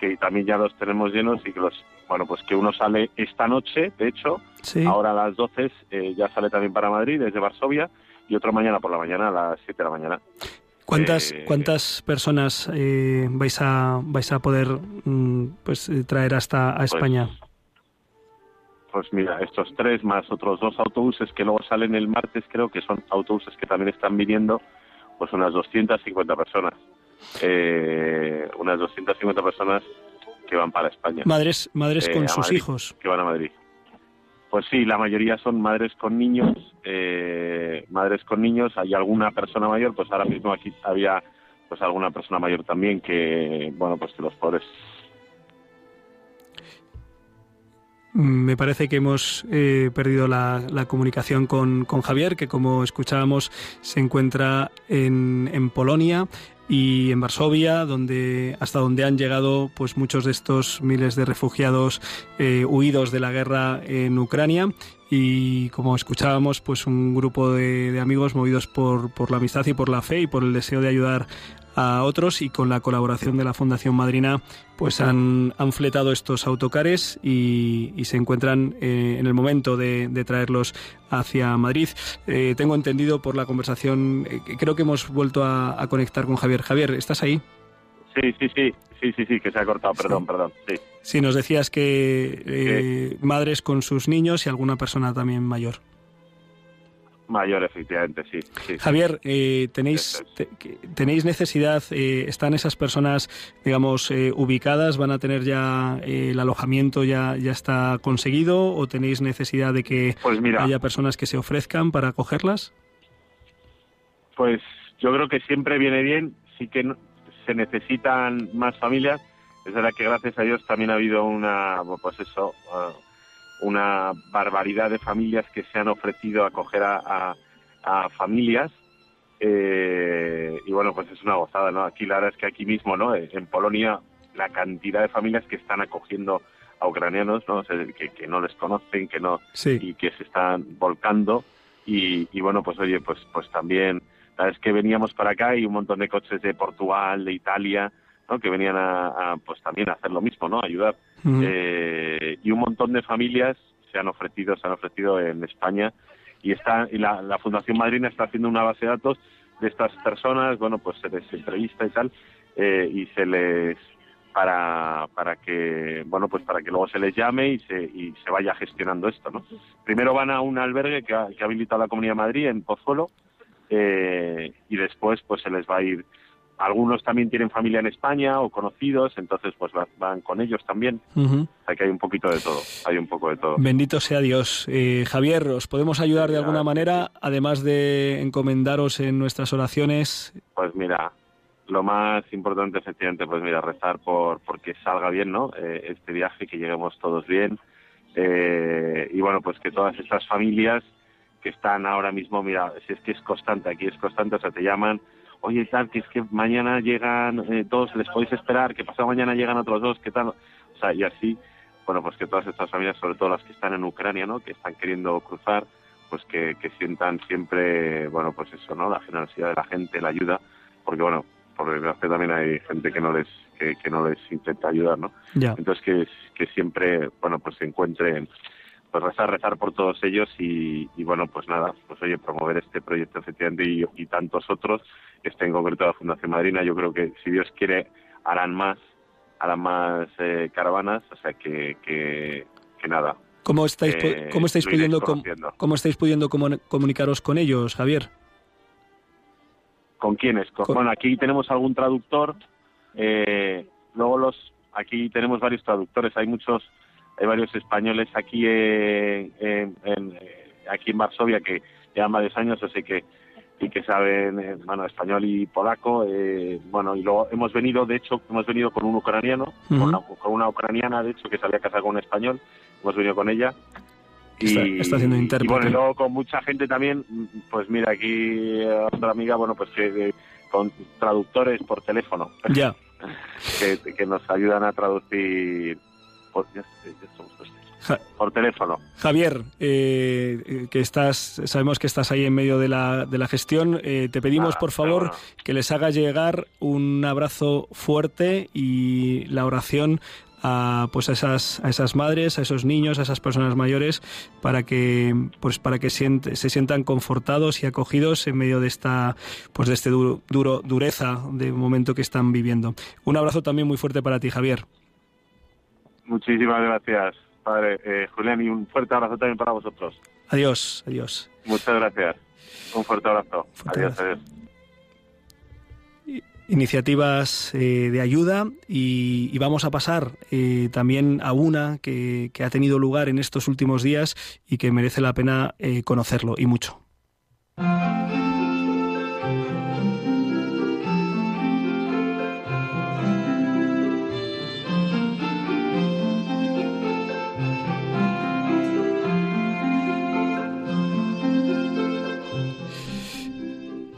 que también ya los tenemos llenos y que los, bueno, pues que uno sale esta noche, de hecho, ahora a las 12 ya sale también para Madrid desde Varsovia y otro mañana por la mañana a las 7 de la mañana. ¿Cuántas, eh, cuántas personas eh, vais a vais a poder mm, pues eh, traer hasta a pues, España? Pues, mira, estos tres más otros dos autobuses que luego salen el martes, creo que son autobuses que también están viniendo, pues unas 250 personas. unas 250 personas que van para España. Madres, madres con sus hijos. Que van a Madrid. Pues sí, la mayoría son madres con niños, eh, madres con niños, hay alguna persona mayor, pues ahora mismo aquí había pues alguna persona mayor también que, bueno, pues que los pobres. Me parece que hemos eh, perdido la, la comunicación con, con Javier, que como escuchábamos se encuentra en, en Polonia y en Varsovia, donde hasta donde han llegado pues muchos de estos miles de refugiados eh, huidos de la guerra en Ucrania. Y como escuchábamos pues un grupo de, de amigos movidos por, por la amistad y por la fe y por el deseo de ayudar a otros y con la colaboración de la Fundación Madrina pues han, han fletado estos autocares y, y se encuentran eh, en el momento de, de traerlos hacia Madrid. Eh, tengo entendido por la conversación, eh, creo que hemos vuelto a, a conectar con Javier. Javier, ¿estás ahí? Sí, sí, sí, sí, sí, sí, que se ha cortado, perdón, perdón, sí. Sí, nos decías que eh, madres con sus niños y alguna persona también mayor. Mayor, efectivamente, sí. Javier, eh, tenéis te- tenéis necesidad, eh, están esas personas, digamos, eh, ubicadas, van a tener ya eh, el alojamiento ya ya está conseguido o tenéis necesidad de que Pues mira, haya personas que se ofrezcan para acogerlas? Pues yo creo que siempre viene bien, sí que no- se necesitan más familias. Es verdad que gracias a Dios también ha habido una, pues eso, ah, una barbaridad de familias que se han ofrecido a acoger a, a- a familias. Eh, y bueno, pues es una gozada, ¿no? Aquí la verdad es que aquí mismo, ¿no? En Polonia, la cantidad de familias que están acogiendo a ucranianos, ¿no? O sea, que, que no les conocen, que no, Sí. y que se están volcando y, y bueno pues oye pues pues también la vez que veníamos para acá y un montón de coches de Portugal de Italia ¿no? que venían a, a, pues también a hacer lo mismo no ayudar Eh, y un montón de familias se han ofrecido se han ofrecido en España. Y está y la, la Fundación Madrina está haciendo una base de datos de estas personas bueno pues se les entrevista y tal eh, y se les para para que bueno pues para que luego se les llame y se y se vaya gestionando esto no primero van a un albergue que ha, que ha habilitado la Comunidad de Madrid en Pozuelo eh, y después pues se les va a ir algunos también tienen familia en España o conocidos entonces pues va- van con ellos también Ujú. o sea que hay un poquito de todo hay un poco de todo Bendito sea Dios. Eh, Javier, ¿os podemos ayudar de alguna manera, además de encomendaros en nuestras oraciones? Pues mira, lo más importante efectivamente, pues mira, rezar por porque salga bien, ¿no? Eh, este viaje, que lleguemos todos bien. Eh, y bueno, pues que todas estas familias que están ahora mismo, mira, si es que es constante, aquí es constante, o sea, te llaman, oye, tal, que es que mañana llegan eh, todos, les podéis esperar, que pasado mañana llegan otros dos, ¿qué tal? O sea, y así, bueno, pues que todas estas familias, sobre todo las que están en Ucrania, ¿no? Que están queriendo cruzar, pues que, que sientan siempre, bueno, pues eso, ¿no? La generosidad de la gente, la ayuda, porque bueno, por desgracia también hay gente que no les que, que no les intenta ayudar, ¿no? Ya. Entonces que, que siempre, bueno, pues se encuentren, pues rezar, rezar por todos ellos y, y bueno, pues nada, pues oye, promover este proyecto efectivamente y, y tantos otros, este en concreto la Fundación Madrina, yo creo que si Dios quiere harán más, harán más eh, caravanas, o sea que, que, que nada. ¿Cómo estáis, eh, cómo estáis pudiendo com- cómo estáis pudiendo comu- comunicaros con ellos, Javier? ¿Con quiénes? Con- Con- Bueno, aquí tenemos algún traductor. eh, luego los, aquí tenemos varios traductores. Hay muchos, hay varios españoles aquí en, en- en, eh, aquí en Varsovia que llevan varios años, así que y que saben eh, bueno, español y polaco. eh, bueno, y luego hemos venido, de hecho, hemos venido con un ucraniano, con, una, con una ucraniana, de hecho, que se había casado con un español. Hemos venido con ella. Está- está haciendo y intérprete. bueno, y luego con mucha gente también, pues mira, aquí otra amiga, bueno, pues que eh, con traductores por teléfono, Ya. que, que nos ayudan a traducir por, ya ya somos. Ja- por teléfono. Javier, eh, eh, que estás, sabemos que estás ahí en medio de la, de la gestión. eh, te pedimos, Ah, por favor, bueno. que les haga llegar un abrazo fuerte y la oración a pues a esas a esas madres, a esos niños, a esas personas mayores para que pues para que siente- se sientan confortados y acogidos en medio de esta pues de este duro, duro dureza de momento que están viviendo. Un abrazo también muy fuerte para ti, Javier. Muchísimas gracias, padre eh, Julián, y un fuerte abrazo también para vosotros. Adiós, adiós. Muchas gracias. Un fuerte abrazo. Fuerte adiós, abrazo. adiós. iniciativas eh, de ayuda y, y vamos a pasar eh, también a una que, que ha tenido lugar en estos últimos días y que merece la pena eh, conocerlo y mucho.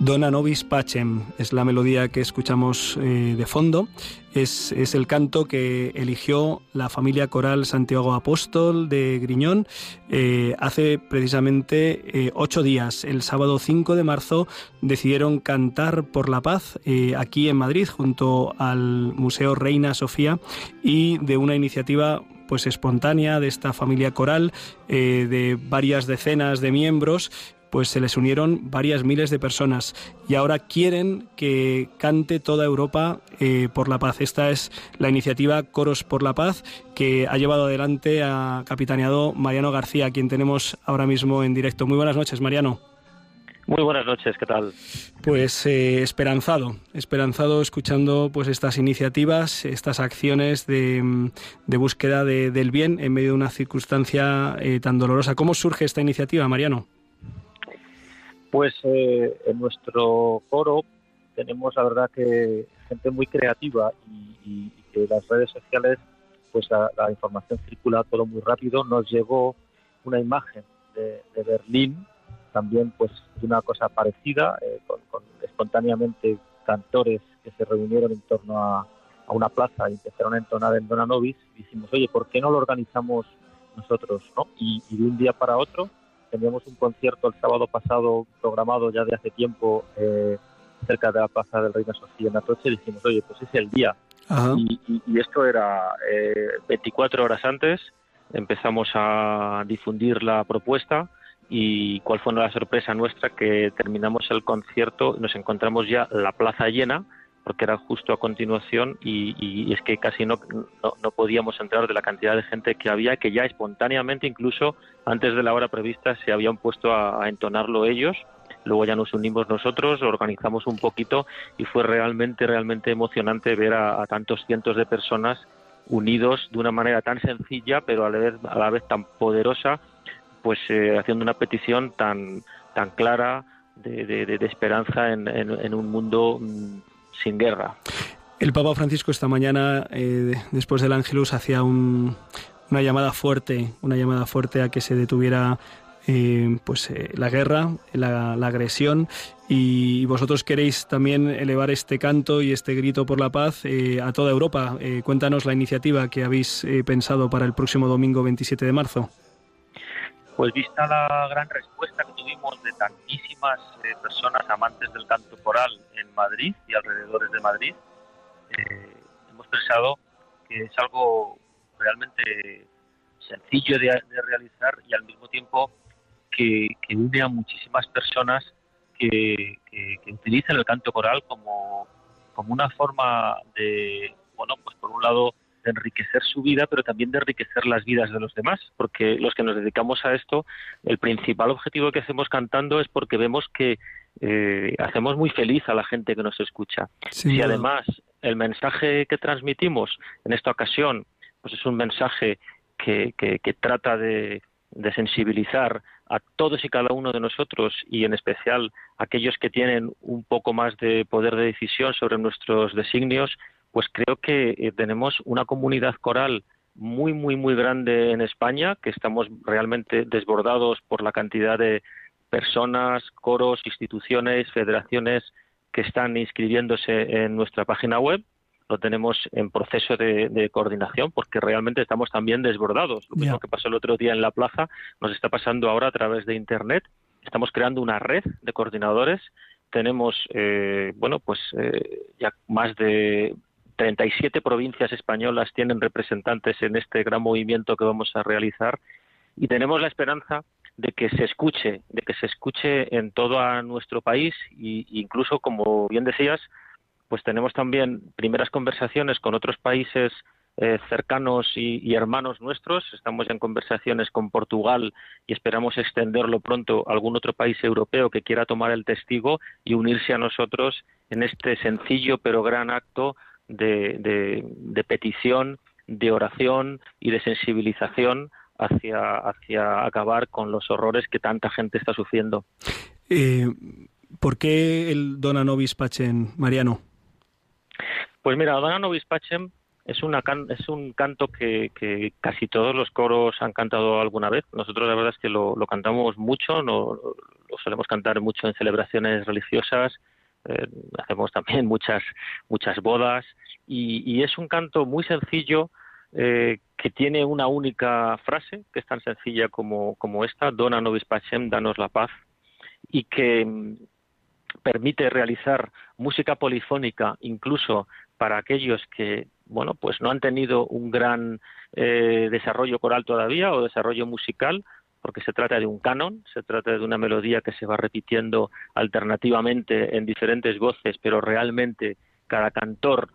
Dona Nobis Pacem es la melodía que escuchamos eh, de fondo. Es, es, el canto que eligió la familia coral Santiago Apóstol de Griñón eh, hace precisamente eh, ocho días. El sábado 5 de marzo decidieron cantar por la paz aquí en Madrid junto al Museo Reina Sofía y de una iniciativa pues espontánea de esta familia coral de varias decenas de miembros pues se les unieron varias miles de personas y ahora quieren que cante toda Europa eh, por la paz. Esta es la iniciativa Coros por la Paz que ha llevado adelante a capitaneado Mariano García, quien tenemos ahora mismo en directo. Muy buenas noches, Mariano. Muy buenas noches, ¿qué tal? Pues eh, esperanzado, esperanzado escuchando pues estas iniciativas, estas acciones de, búsqueda del bien en medio de una circunstancia eh, tan dolorosa. ¿Cómo surge esta iniciativa, Mariano? Pues eh, en nuestro foro tenemos la verdad que gente muy creativa y, que las redes sociales pues la, información circula todo muy rápido. Nos llegó una imagen de, Berlín también pues una cosa parecida eh, con, espontáneamente cantores que se reunieron en torno a, una plaza y empezaron a entonar en Dona Novis y dijimos oye ¿por qué no lo organizamos nosotros? ¿no? y de un día para otro teníamos un concierto el sábado pasado programado ya de hace tiempo eh, cerca de la Plaza del Reina Sofía en Atoche y dijimos, oye, pues es el día. Y, esto era 24 eh, horas antes, empezamos a difundir la propuesta y cuál fue la sorpresa nuestra que terminamos el concierto y nos encontramos ya la plaza llena porque era justo a continuación y, es que casi no, no, podíamos entrar de la cantidad de gente que había, que ya espontáneamente, incluso antes de la hora prevista, se habían puesto a, entonarlo ellos. Luego ya nos unimos nosotros, organizamos un poquito y fue realmente, realmente emocionante ver a, tantos cientos de personas unidos de una manera tan sencilla, pero a la vez, a la vez tan poderosa, pues eh, haciendo una petición tan, tan clara de, de, esperanza en, en, un mundo mm, sin guerra. El Papa Francisco esta mañana, eh, después del Ángelus, hacía una llamada fuerte, una llamada fuerte a que se detuviera eh, pues eh, la guerra, la, agresión y vosotros queréis también elevar este canto y este grito por la paz a toda Europa. cuéntanos la iniciativa que habéis pensado para el próximo domingo 27 de marzo. Pues vista la gran respuesta que tuvimos de tantísimas eh, personas amantes del canto coral Madrid y alrededores de Madrid, eh, hemos pensado que es algo realmente sencillo de, realizar y al mismo tiempo que, une a muchísimas personas que, que, utilizan el canto coral como, como una forma de, bueno, pues por un lado, de enriquecer su vida, pero también de enriquecer las vidas de los demás, porque los que nos dedicamos a esto, el principal objetivo que hacemos cantando es porque vemos que eh, hacemos muy feliz a la gente que nos escucha. y además el mensaje que transmitimos en esta ocasión, pues es un mensaje que, que, trata de, de sensibilizar a todos y cada uno de nosotros y en especial a aquellos que tienen un poco más de poder de decisión sobre nuestros designios, pues creo que eh, tenemos una comunidad coral muy, muy, muy grande en España, que estamos realmente desbordados por la cantidad de personas, coros, instituciones, federaciones que están inscribiéndose en nuestra página web. Lo tenemos en proceso de, coordinación porque realmente estamos también desbordados. Lo mismo que pasó el otro día en la plaza nos está pasando ahora a través de Internet. Estamos creando una red de coordinadores tenemos eh, bueno pues eh, ya más de 37 provincias españolas tienen representantes en este gran movimiento que vamos a realizar y tenemos la esperanza de que se escuche, de que se escuche en todo nuestro país e incluso, como bien decías, pues tenemos también primeras conversaciones con otros países eh, cercanos y, hermanos nuestros. Estamos ya en conversaciones con Portugal y esperamos extenderlo pronto a algún otro país europeo que quiera tomar el testigo y unirse a nosotros en este sencillo pero gran acto de, petición, de oración y de sensibilización hacia, hacia acabar con los horrores que tanta gente está sufriendo. Eh, ¿Por qué el Dona Nobis Pacem, Mariano? Pues mira, Dona Nobis Pacem es, una es un canto que, que, casi todos los coros han cantado alguna vez. Nosotros la verdad es que lo, lo cantamos mucho, no, lo solemos cantar mucho en celebraciones religiosas, eh, hacemos también muchas, muchas bodas y, y es un canto muy sencillo eh, que tiene una única frase, que es tan sencilla como, como esta, Dona nobis pacem, danos la paz, y que mm, permite realizar música polifónica incluso para aquellos que bueno, pues no han tenido un gran eh, desarrollo coral todavía o desarrollo musical, porque se trata de un canon, se trata de una melodía que se va repitiendo alternativamente en diferentes voces, pero realmente cada cantor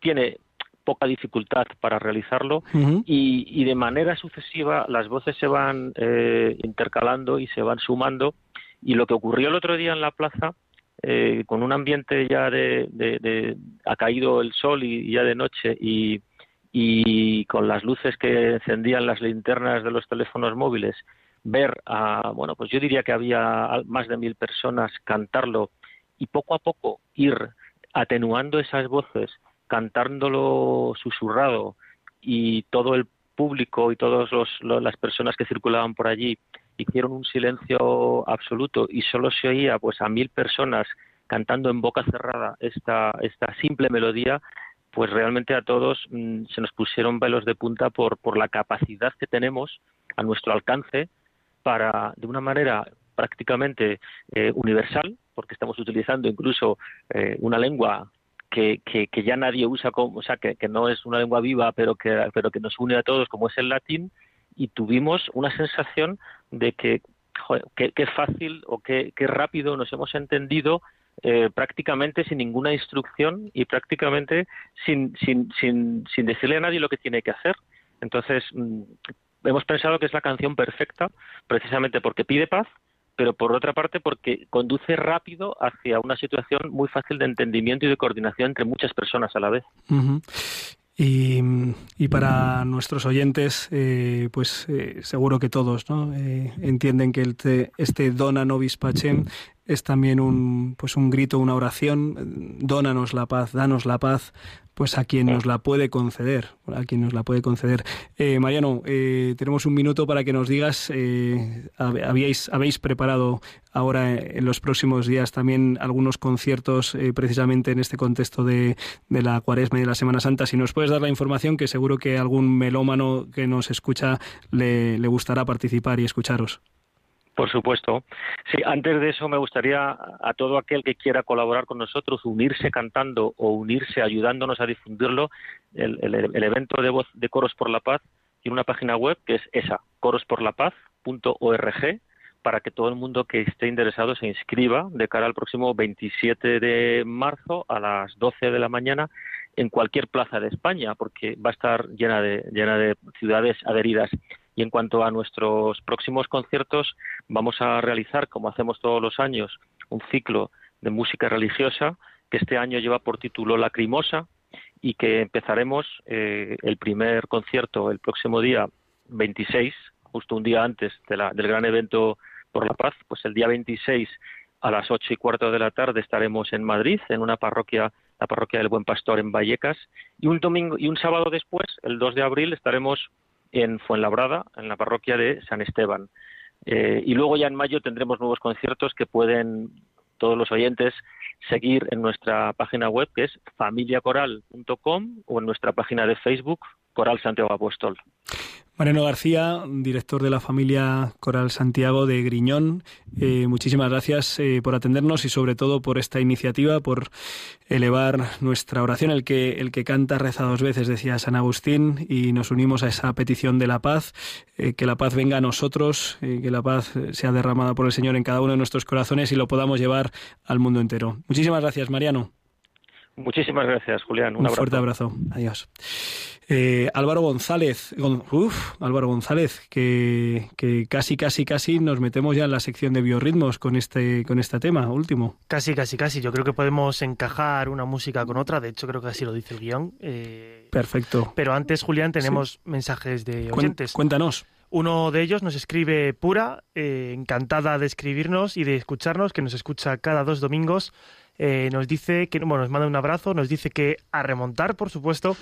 tiene poca dificultad para realizarlo y, y, de manera sucesiva las voces se van eh, intercalando y se van sumando. Y lo que ocurrió el otro día en la plaza eh, con un ambiente ya de, de, ha caído el sol y, ya de noche y, y con las luces que encendían las linternas de los teléfonos móviles, ver a, bueno, pues yo diría que había más de mil personas cantarlo y poco a poco ir atenuando esas voces, cantándolo susurrado y todo el público y todas las personas que circulaban por allí hicieron un silencio absoluto y solo se oía pues a mil personas cantando en boca cerrada esta, esta simple melodía, pues realmente a todos mm, se nos pusieron velos de punta por, por la capacidad que tenemos a nuestro alcance para, de una manera prácticamente eh, universal, porque estamos utilizando incluso eh, una lengua que, ya nadie usa como, o sea, que, que, no es una lengua viva, pero que, pero que nos une a todos, como es el latín, y tuvimos una sensación de que qué fácil o qué, rápido nos hemos entendido eh, prácticamente sin ninguna instrucción y prácticamente sin, sin, sin, sin decirle a nadie lo que tiene que hacer. Entonces, mm, hemos pensado que es la canción perfecta precisamente porque pide paz, pero por otra parte porque conduce rápido hacia una situación muy fácil de entendimiento y de coordinación entre muchas personas a la vez. Y, y, para nuestros oyentes, eh, pues eh, seguro que todos ¿no? eh, entienden que el te, este Dona Nobis Pacem es también un, pues un grito, una oración, dónanos la paz, danos la paz, pues a quien nos la puede conceder, a quien nos la puede conceder. Eh, Mariano, eh, tenemos un minuto para que nos digas, eh, habéis, habéis preparado ahora en los próximos días también algunos conciertos precisamente en este contexto de, de, la cuaresma y de la Semana Santa. Si nos puedes dar la información, que seguro que algún melómano que nos escucha le, le gustará participar y escucharos. Por supuesto. Sí, antes de eso me gustaría a todo aquel que quiera colaborar con nosotros, unirse cantando o unirse ayudándonos a difundirlo, el, evento de voz de Coros por la Paz tiene una página web que es esa, corosporlapaz.org, para que todo el mundo que esté interesado se inscriba de cara al próximo 27 de marzo a las 12 de la mañana en cualquier plaza de España, porque va a estar llena de, llena de ciudades adheridas. Y en cuanto a nuestros próximos conciertos, vamos a realizar, como hacemos todos los años, un ciclo de música religiosa que este año lleva por título Lacrimosa y que empezaremos eh, el primer concierto el próximo día 26, justo un día antes de la, del gran evento por la paz, pues el día 26 a las ocho y cuarto de la tarde estaremos en Madrid, en una parroquia, la parroquia del Buen Pastor en Vallecas, y un domingo y un sábado después, el 2 de abril, estaremos en Fuenlabrada, en la parroquia de San Esteban. Eh, y luego ya en mayo tendremos nuevos conciertos que pueden todos los oyentes seguir en nuestra página web que es familiacoral.com o en nuestra página de Facebook Coral Santiago Apóstol. Mariano García, director de la familia Coral Santiago de Griñón, eh, muchísimas gracias eh, por atendernos y sobre todo por esta iniciativa, por elevar nuestra oración. El que, el que canta reza dos veces, decía San Agustín, y nos unimos a esa petición de la paz, eh, que la paz venga a nosotros, que la paz sea derramada por el Señor en cada uno de nuestros corazones y lo podamos llevar al mundo entero. Muchísimas gracias, Mariano. Muchísimas gracias, Julián. Un, fuerte abrazo. Adiós. Eh, Álvaro González, uf, Álvaro González, que, que, casi, casi, casi nos metemos ya en la sección de biorritmos con este, con este tema último. Casi, casi, casi. Yo creo que podemos encajar una música con otra. De hecho, creo que así lo dice el guion. Eh, Perfecto. Pero antes, Julián, tenemos mensajes de oyentes. Cuéntanos. Uno de ellos nos escribe Pura, eh, encantada de escribirnos y de escucharnos, que nos escucha cada dos domingos eh, nos dice que, bueno, nos manda un abrazo, nos dice que a remontar, por supuesto,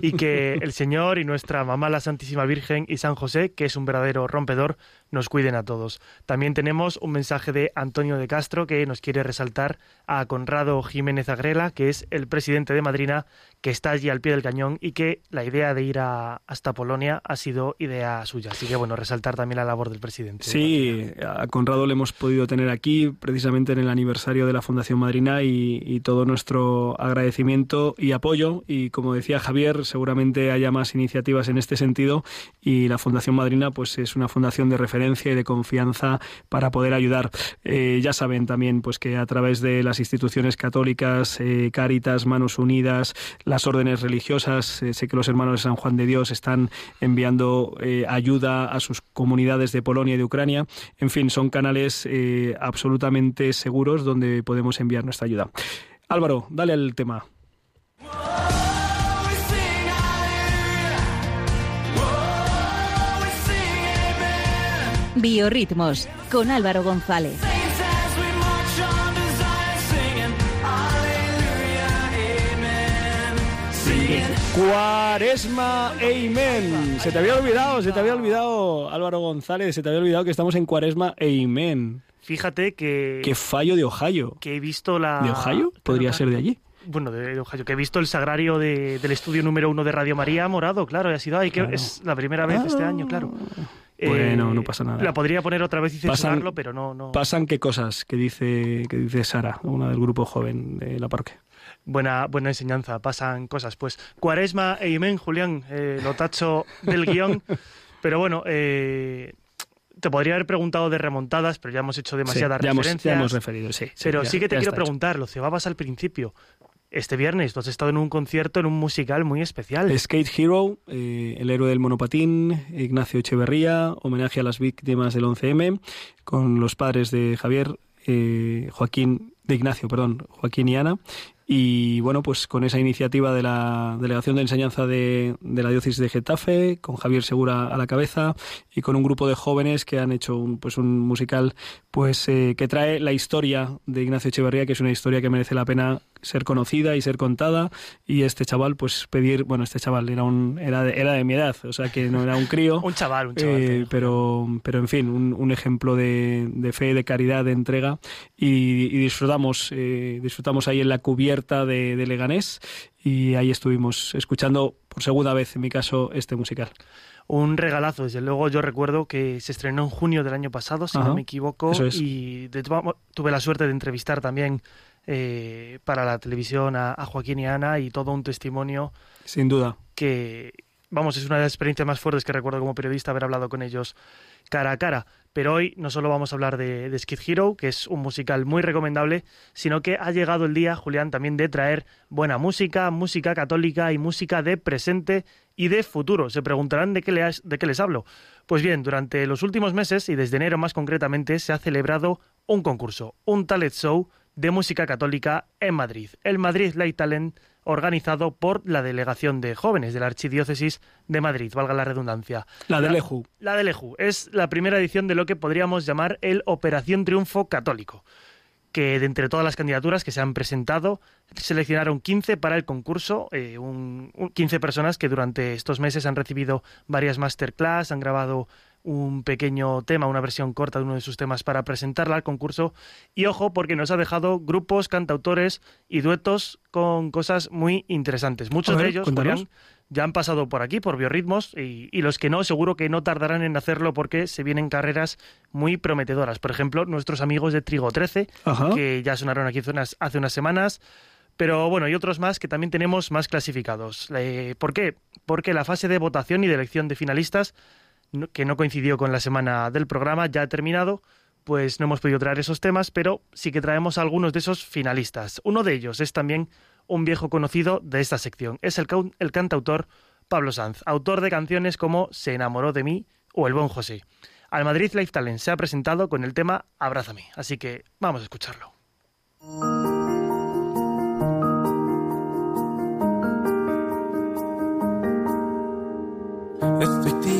y que el Señor y nuestra mamá, la Santísima Virgen y San José, que es un verdadero rompedor, nos cuiden a todos. También tenemos un mensaje de Antonio de Castro que nos quiere resaltar a Conrado Jiménez Agrela, que es el presidente de Madrina, que está allí al pie del cañón y que la idea de ir a, hasta Polonia ha sido idea suya. Así que, bueno, resaltar también la labor del presidente. Sí, a Conrado le hemos podido tener aquí precisamente en el aniversario de la Fundación Madrina y, y todo nuestro agradecimiento y apoyo. Y como decía Javier, seguramente haya más iniciativas en este sentido y la Fundación Madrina pues es una fundación de referencia y de confianza para poder ayudar. Eh, ya saben también pues que a través de las instituciones católicas, eh, Cáritas, Manos Unidas, las órdenes religiosas, eh, sé que los hermanos de San Juan de Dios están enviando eh, ayuda a sus comunidades de Polonia y de Ucrania. En fin, son canales absolutamente seguros donde podemos enviar nuestra ayuda. Álvaro, dale al tema. Biorritmos con Álvaro González. Cuaresma, amen. Se te había olvidado, se te había olvidado, Álvaro González, se te había olvidado que estamos en Cuaresma, amen. Fíjate que... Qué fallo de Ohio. Que he visto la... ¿De Ohio? Podría ser de allí. Bueno, de, Ohio, que he visto el sagrario de- del estudio número uno de Radio María morado, claro, y ha sido, ay, que Claro. es la primera vez este año, claro. Bueno, Eh, no pasa nada. La podría poner otra vez y Pasan- censurarlo, pero no, no. Pasan qué cosas que dice, que dice Sara, una del grupo joven de la parroquia. Buena, buena enseñanza, pasan cosas. Pues Cuaresma e Imen, Julián, eh, lo tacho del guion. Pero bueno, eh, te podría haber preguntado de remontadas, pero ya hemos hecho demasiadas Sí, ya hemos- ya referencias. hemos referido, sí, sí, pero ya- sí que te quiero hecho. preguntar, lo cebabas al principio. Este viernes tú has estado en un concierto, en un musical muy especial. Skate Hero, eh, el héroe del monopatín, Ignacio Echeverría, homenaje a las víctimas del 11M, con los padres de Javier, eh, Joaquín, de Ignacio, perdón, Joaquín y Ana. Y bueno, pues con esa iniciativa de la Delegación de Enseñanza de, de la Diócesis de Getafe, con Javier Segura a la cabeza y con un grupo de jóvenes que han hecho un, pues un musical pues eh, que trae la historia de Ignacio Echeverría, que es una historia que merece la pena ser conocida y ser contada. Y este chaval, pues pedir, bueno, este chaval era un era de, era de mi edad, o sea que no era un crío. un chaval, un chaval. Eh, pero, pero en fin, un, un ejemplo de, de fe, de caridad, de entrega y, y disfrutamos, eh, disfrutamos ahí en la cubierta de, de Leganés y ahí estuvimos escuchando por segunda vez, en mi caso, este musical. Un regalazo, desde luego yo recuerdo que se estrenó en junio del año pasado, si Ajá, no me equivoco, es. y de- tuve la suerte de entrevistar también eh, para la televisión a, a Joaquín y Ana y todo un testimonio Sin duda. que, vamos, es una de las experiencias más fuertes que recuerdo como periodista haber hablado con ellos cara a cara. Pero hoy no solo vamos a hablar de, de Skid Hero, que es un musical muy recomendable, sino que ha llegado el día, Julián, también de traer buena música, música católica y música de presente y de futuro. Se preguntarán de qué, les, de qué les hablo. Pues bien, durante los últimos meses, y desde enero más concretamente, se ha celebrado un concurso, un talent show de música católica en Madrid, el Madrid Light Talent, organizado por la Delegación de Jóvenes de la Archidiócesis de Madrid, valga la redundancia. La de Leju. La de Leju es la primera edición de lo que podríamos llamar el Operación Triunfo Católico, que de entre todas las candidaturas que se han presentado, seleccionaron 15 para el concurso, eh, un- un- 15 personas que durante estos meses han recibido varias masterclass, han grabado un pequeño tema, una versión corta de uno de sus temas para presentarla al concurso. Y ojo, porque nos ha dejado grupos, cantautores y duetos con cosas muy interesantes. Muchos ver, de ellos. Julián, ya han pasado por aquí, por Biorritmos, y, y los que no, seguro que no tardarán en hacerlo porque se vienen carreras muy prometedoras. Por ejemplo, nuestros amigos de Trigo 13, Ajá. que ya sonaron aquí hace unas, hace unas semanas. Pero bueno, y otros más que también tenemos más clasificados. Eh, ¿Por qué? Porque la fase de votación y de elección de finalistas, que no coincidió con la semana del programa, ya ha terminado, pues no hemos podido traer esos temas, pero sí que traemos algunos de esos finalistas. Uno de ellos es también un viejo conocido de esta sección. Es el, el cantautor Pablo Sanz, autor de canciones como Se enamoró de mí o El buen José. Al Madrid Life Talent se ha presentado con el tema Abrázame, así que vamos a escucharlo.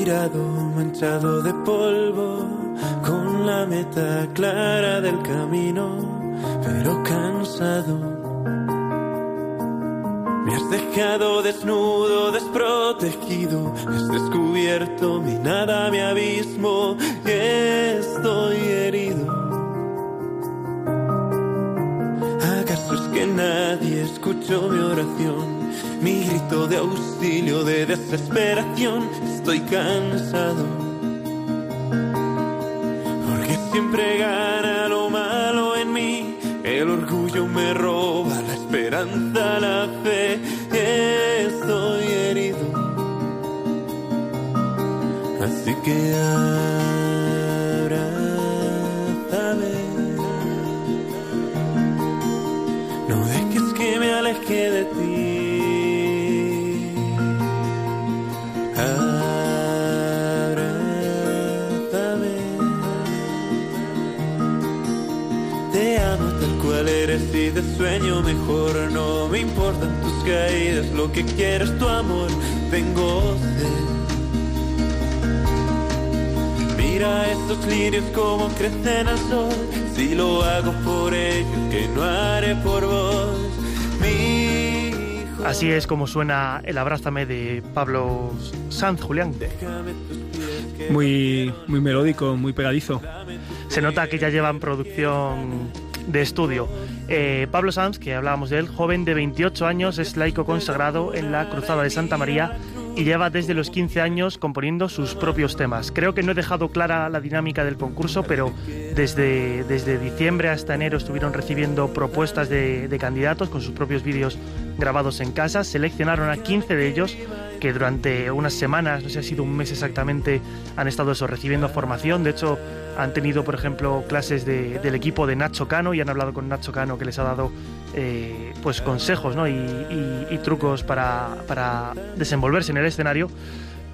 Tirado, manchado de polvo, con la meta clara del camino. pero cansado. Me has dejado desnudo, desprotegido. Has descubierto mi nada, mi abismo. Y estoy herido. ¿Acaso es que nadie escuchó mi oración? Mi grito de auxilio, de desesperación. Estoy cansado. Porque siempre gana lo malo en mí. El orgullo me roba la esperanza, la fe. Estoy herido. Así que abrázame. No dejes que me aleje de ti. Te sueño mejor. No me importan tus caídas, lo que quieres tu amor. Tengo sed. Mira estos lirios como crecen al sol. Si lo hago por ellos, que no haré por vos. Mi hijo, Así es como suena el Abrázame de Pablo Sanz, Julián. déjame tus pies que Muy, muy melódico, muy pegadizo. Se nota que ya llevan producción de estudio. Eh, Pablo Sanz, que hablábamos de él, joven de 28 años, es laico consagrado en la Cruzada de Santa María y lleva desde los 15 años componiendo sus propios temas. Creo que no he dejado clara la dinámica del concurso, pero desde, desde diciembre hasta enero estuvieron recibiendo propuestas de, de candidatos con sus propios vídeos grabados en casa. Seleccionaron a 15 de ellos que durante unas semanas, no sé si ha sido un mes exactamente, han estado recibiendo formación. De hecho, han tenido, por ejemplo, clases de- del equipo de Nacho Cano y han hablado con Nacho Cano que les ha dado eh, pues consejos ¿no? y, y- y trucos para, para desenvolverse en el escenario.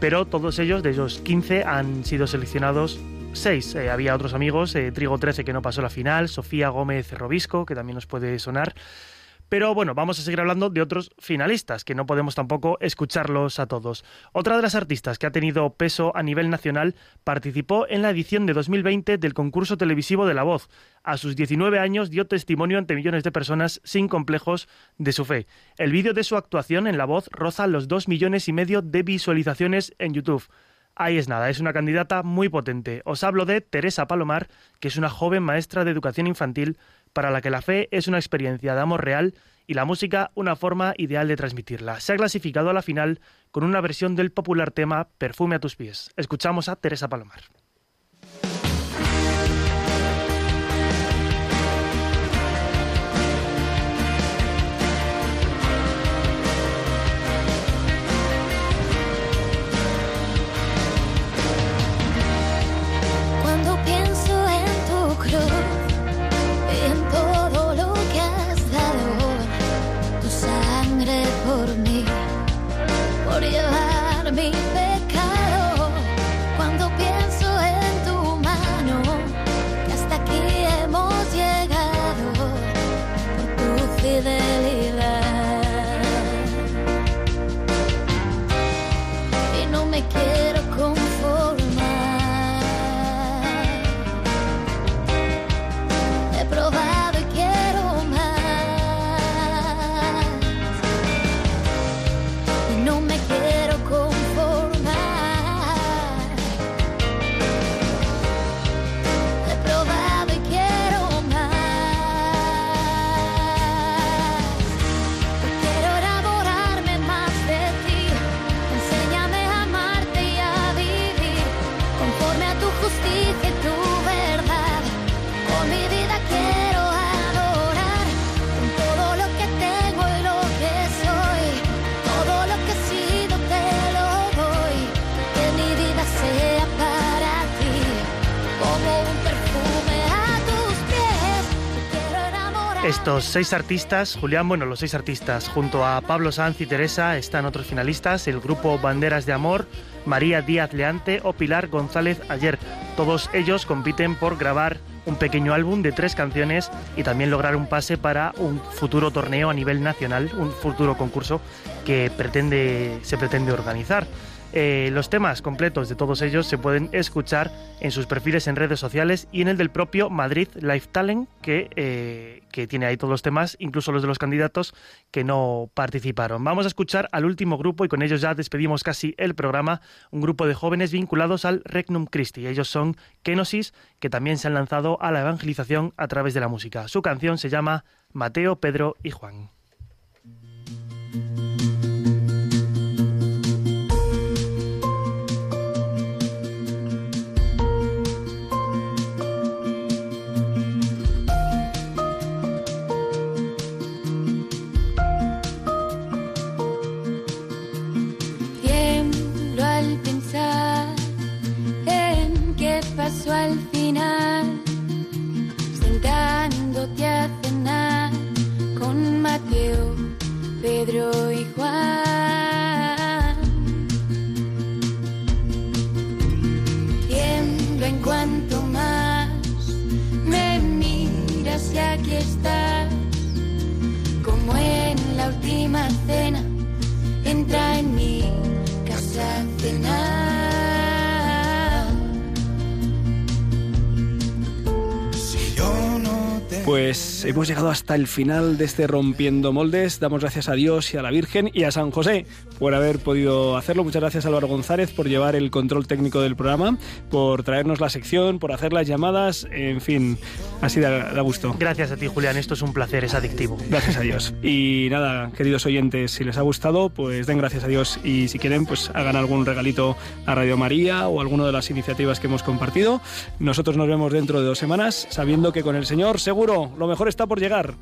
Pero todos ellos, de ellos 15, han sido seleccionados 6. había otros amigos, eh, Trigo 13 que no pasó la final, Sofía Gómez Robisco, que también nos puede sonar. Pero bueno, vamos a seguir hablando de otros finalistas, que no podemos tampoco escucharlos a todos. Otra de las artistas que ha tenido peso a nivel nacional participó en la edición de 2020 del concurso televisivo de La Voz. A sus 19 años dio testimonio ante millones de personas sin complejos de su fe. El vídeo de su actuación en La Voz roza los 2 millones y medio de visualizaciones en YouTube. Ahí es nada, es una candidata muy potente. Os hablo de Teresa Palomar, que es una joven maestra de educación infantil para la que la fe es una experiencia de amor real y la música una forma ideal de transmitirla. Se ha clasificado a la final con una versión del popular tema Perfume a tus pies. Escuchamos a Teresa Palomar. Estos seis artistas, Julián, bueno, los seis artistas, junto a Pablo Sanz y Teresa, están otros finalistas, el grupo Banderas de Amor, María Díaz Leante o Pilar González Ayer. Todos ellos compiten por grabar un pequeño álbum de tres canciones y también lograr un pase para un futuro torneo a nivel nacional, un futuro concurso que pretende, se pretende organizar. Eh, los temas completos de todos ellos se pueden escuchar en sus perfiles en redes sociales y en el del propio Madrid Life Talent, que, eh, que tiene ahí todos los temas, incluso los de los candidatos que no participaron. Vamos a escuchar al último grupo y con ellos ya despedimos casi el programa, un grupo de jóvenes vinculados al Regnum Christi. Ellos son Kenosis, que también se han lanzado a la evangelización a través de la música. Su canción se llama Mateo, Pedro y Juan. Pedro y Juan. Tiemblo en cuanto más me miras y aquí estás, como en la última cena entra en mi casa a cenar. Pues hemos llegado hasta el final de este Rompiendo Moldes. Damos gracias a Dios y a la Virgen y a San José por haber podido hacerlo. Muchas gracias a Álvaro González por llevar el control técnico del programa, por traernos la sección, por hacer las llamadas. En fin, así da, da gusto. Gracias a ti, Julián. Esto es un placer, es adictivo. Gracias a Dios. Y nada, queridos oyentes, si les ha gustado, pues den gracias a Dios y si quieren, pues hagan algún regalito a Radio María o alguna de las iniciativas que hemos compartido. Nosotros nos vemos dentro de dos semanas, sabiendo que con el Señor seguro lo mejor está por llegar.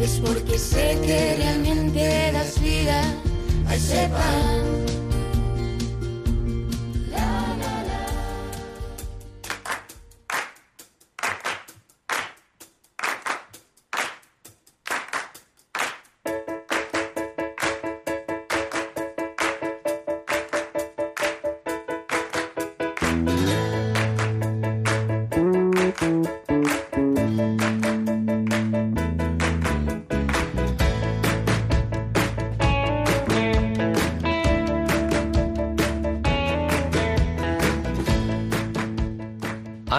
Es porque sé que realmente das vida a ese.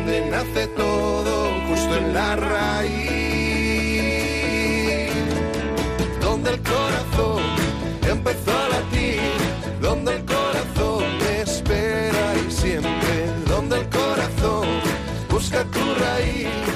donde nace todo, justo en la raíz. Donde el corazón empezó a latir, donde el corazón me espera y siempre, donde el corazón busca tu raíz.